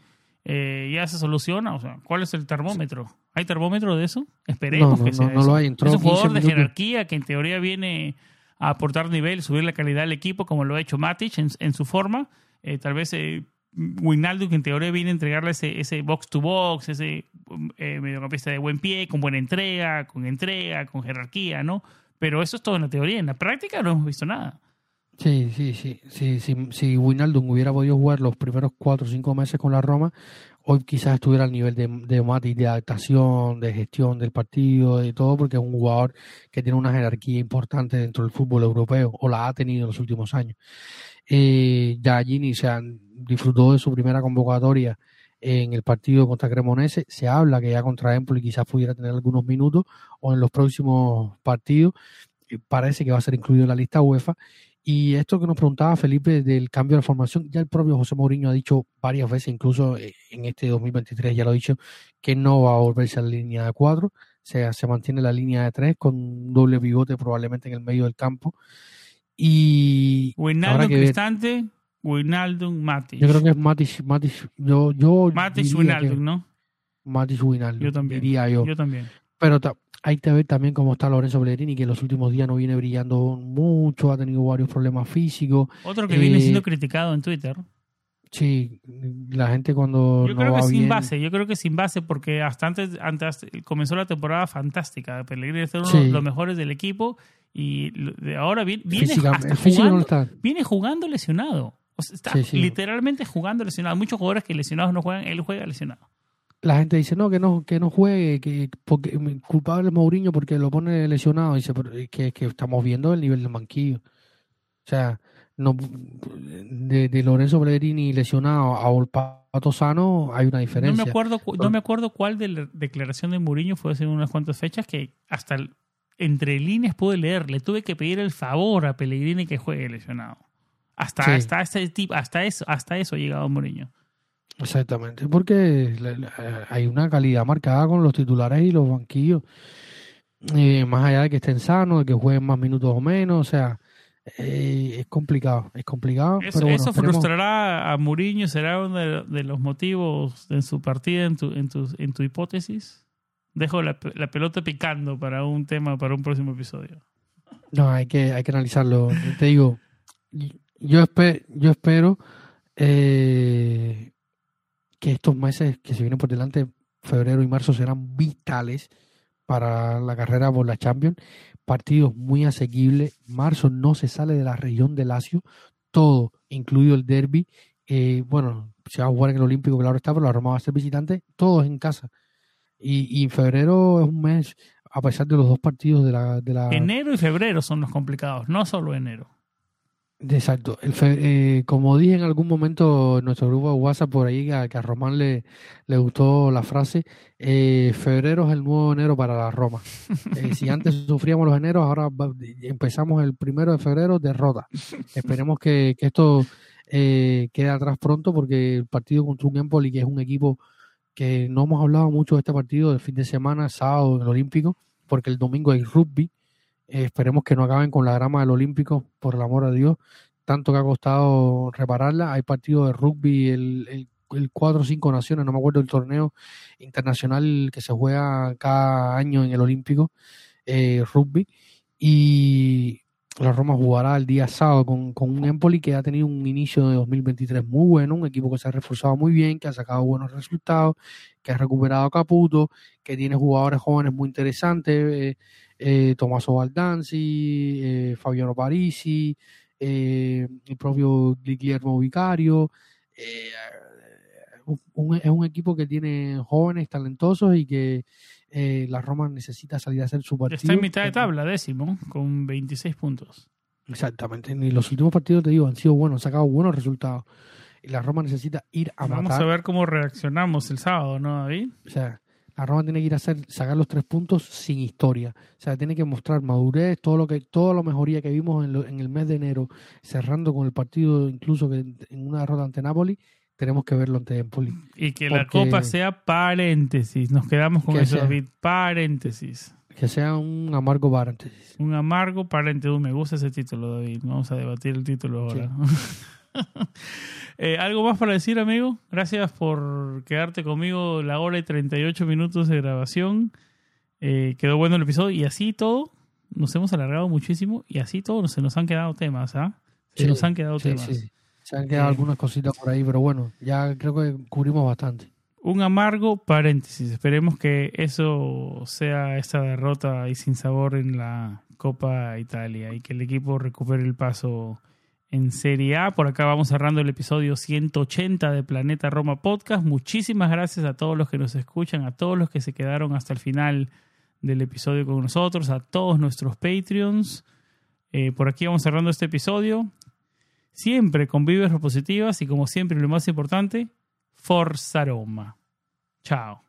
eh, ya se soluciona. O sea, ¿cuál es el termómetro? ¿Hay termómetro de eso? Esperemos No, no, que no, sea no eso. lo hay. Entró es un 15 jugador de jerarquía que en teoría viene a aportar nivel, subir la calidad al equipo, como lo ha hecho Matic en, en su forma. Eh, tal vez eh, que en teoría viene a entregarle ese, ese box to box, ese eh, mediocampista de buen pie, con buena entrega, con entrega, con jerarquía, ¿no? Pero eso es todo en la teoría. En la práctica no hemos visto nada. Sí, sí, sí. sí si, Wijnaldum hubiera podido jugar los primeros cuatro o cinco meses con la Roma, hoy quizás estuviera al nivel de, de de adaptación, de gestión del partido, de todo, porque es un jugador que tiene una jerarquía importante dentro del fútbol europeo, o la ha tenido en los últimos años. Eh, o sea, disfrutó de su primera convocatoria en el partido contra Cremonese. Se habla que ya contra Empoli quizás pudiera tener algunos minutos o en los próximos partidos. Parece que va a ser incluido en la lista UEFA. Y esto que nos preguntaba Felipe del cambio de formación, ya el propio José Mourinho ha dicho varias veces, incluso eh, en este 2023 ya lo ha dicho, que no va a volverse a la línea de cuatro, o sea, se mantiene la línea de tres con un doble pivote probablemente en el medio del campo. Y Wijnaldum Cristante, Wijnaldum Matic. Yo creo que es Matic, Matic yo, yo Matic Wijnaldum, ¿no? Matic Wijnaldum, yo también, diría yo. Yo también. Pero hay que ver también cómo está Lorenzo Pellegrini, que en los últimos días no viene brillando mucho, ha tenido varios problemas físicos. Otro que viene siendo eh, criticado en Twitter. Sí, la gente cuando. Yo creo que sin base, yo creo que sin base, porque hasta antes, antes comenzó la temporada fantástica. Pellegrini es uno de los mejores del equipo y ahora viene, viene, jugando, viene jugando lesionado. Está literalmente jugando lesionado. Muchos jugadores que lesionados no juegan, él juega lesionado. La gente dice no que no que no juegue que porque culpable es Mourinho porque lo pone lesionado dice que, que estamos viendo el nivel del manquillo o sea no de, de Lorenzo Pellegrini lesionado a Olpato sano hay una diferencia no me acuerdo no me acuerdo cuál de la declaración de Mourinho fue hace unas cuantas fechas que hasta entre líneas pude leer le tuve que pedir el favor a Pellegrini que juegue lesionado hasta hasta este tipo hasta eso hasta eso ha llegado Mourinho Exactamente, porque hay una calidad marcada con los titulares y los banquillos. Eh, más allá de que estén sanos, de que jueguen más minutos o menos, o sea, eh, es complicado, es complicado. Eso, frustrará a Mourinho, será uno de, los motivos de su partida en tu, en tu, en tu hipótesis. Dejo la, pelota picando para un tema, para un próximo episodio. No, hay que, hay que analizarlo. Te digo, yo, yo espero eh, que estos meses que se vienen por delante, febrero y marzo, serán vitales para la carrera por la Champions. Partidos muy asequibles. Marzo no se sale de la región de Lazio. Todo, incluido el derby. Eh, bueno, se va a jugar en el Olímpico, claro está, pero la Roma va a ser visitante. Todo es en casa. Y, y febrero es un mes, a pesar de los dos partidos de la, de la... Enero y febrero son los complicados, no solo enero. Exacto. Eh, como dije en algún momento en nuestro grupo de WhatsApp por ahí, que a, Román le, le, gustó la frase, eh, febrero es el nuevo enero para la Roma. Eh, si antes sufríamos los eneros, ahora empezamos el primero de febrero, derrota. Esperemos que, esto quede atrás pronto porque el partido contra un Empoli, que es un equipo que no hemos hablado mucho de este partido del fin de semana, sábado en el Olímpico, porque el domingo hay rugby esperemos que no acaben con la grama del Olímpico, por el amor de Dios. Tanto que ha costado repararla. Hay partido de rugby, el, el, 4 o 5 naciones, no me acuerdo el torneo internacional que se juega cada año en el Olímpico, eh, rugby. Y la Roma jugará el día sábado con, con, un Empoli que ha tenido un inicio de 2023 muy bueno, un equipo que se ha reforzado muy bien, que ha sacado buenos resultados, que ha recuperado a Caputo, que tiene jugadores jóvenes muy interesantes. Eh, eh, Tommaso Baldanzi, eh, Fabiano Parisi, eh, el propio Guillermo Vicario. Eh, es un equipo que tiene jóvenes talentosos y que la Roma necesita salir a hacer su partido. Está en mitad de tabla, décimo, con 26 puntos. Exactamente. Y los últimos partidos, te digo, han sido buenos, han sacado buenos resultados. Y la Roma necesita ir a Vamos matar. a ver cómo reaccionamos el sábado, ¿no, David? O sea, la Roma tiene que ir a hacer, sacar los tres puntos sin historia. O sea, tiene que mostrar madurez, todo lo que, toda la mejoría que vimos en, en el mes de enero, cerrando con el partido, incluso que en una derrota ante Napoli, tenemos que verlo ante Empoli. Y que la copa sea paréntesis. Nos quedamos con eso, David. Paréntesis. Que sea un amargo paréntesis. Un amargo paréntesis. Me gusta ese título, David. Vamos a debatir el título ahora. Eh, ¿Algo más para decir, amigo? Gracias por quedarte conmigo la hora y 38 minutos de grabación. Eh, quedó bueno el episodio y así todo nos hemos alargado muchísimo y así todo se nos han quedado temas, ¿ah? Se nos han quedado temas. Se han quedado eh, algunas cositas por ahí, pero bueno, ya creo que cubrimos bastante. Un amargo paréntesis. Esperemos que eso sea esta derrota y sin sabor en la Copa Italia y que el equipo recupere el paso en Serie A. Por acá vamos cerrando el episodio 180 de Planeta Roma Podcast. Muchísimas gracias a todos los que nos escuchan, a todos los que se quedaron hasta el final del episodio con nosotros, a todos nuestros Patreons. Eh, por aquí vamos cerrando este episodio. Siempre con vibras positivas y como siempre lo más importante, Forza Roma. Chao.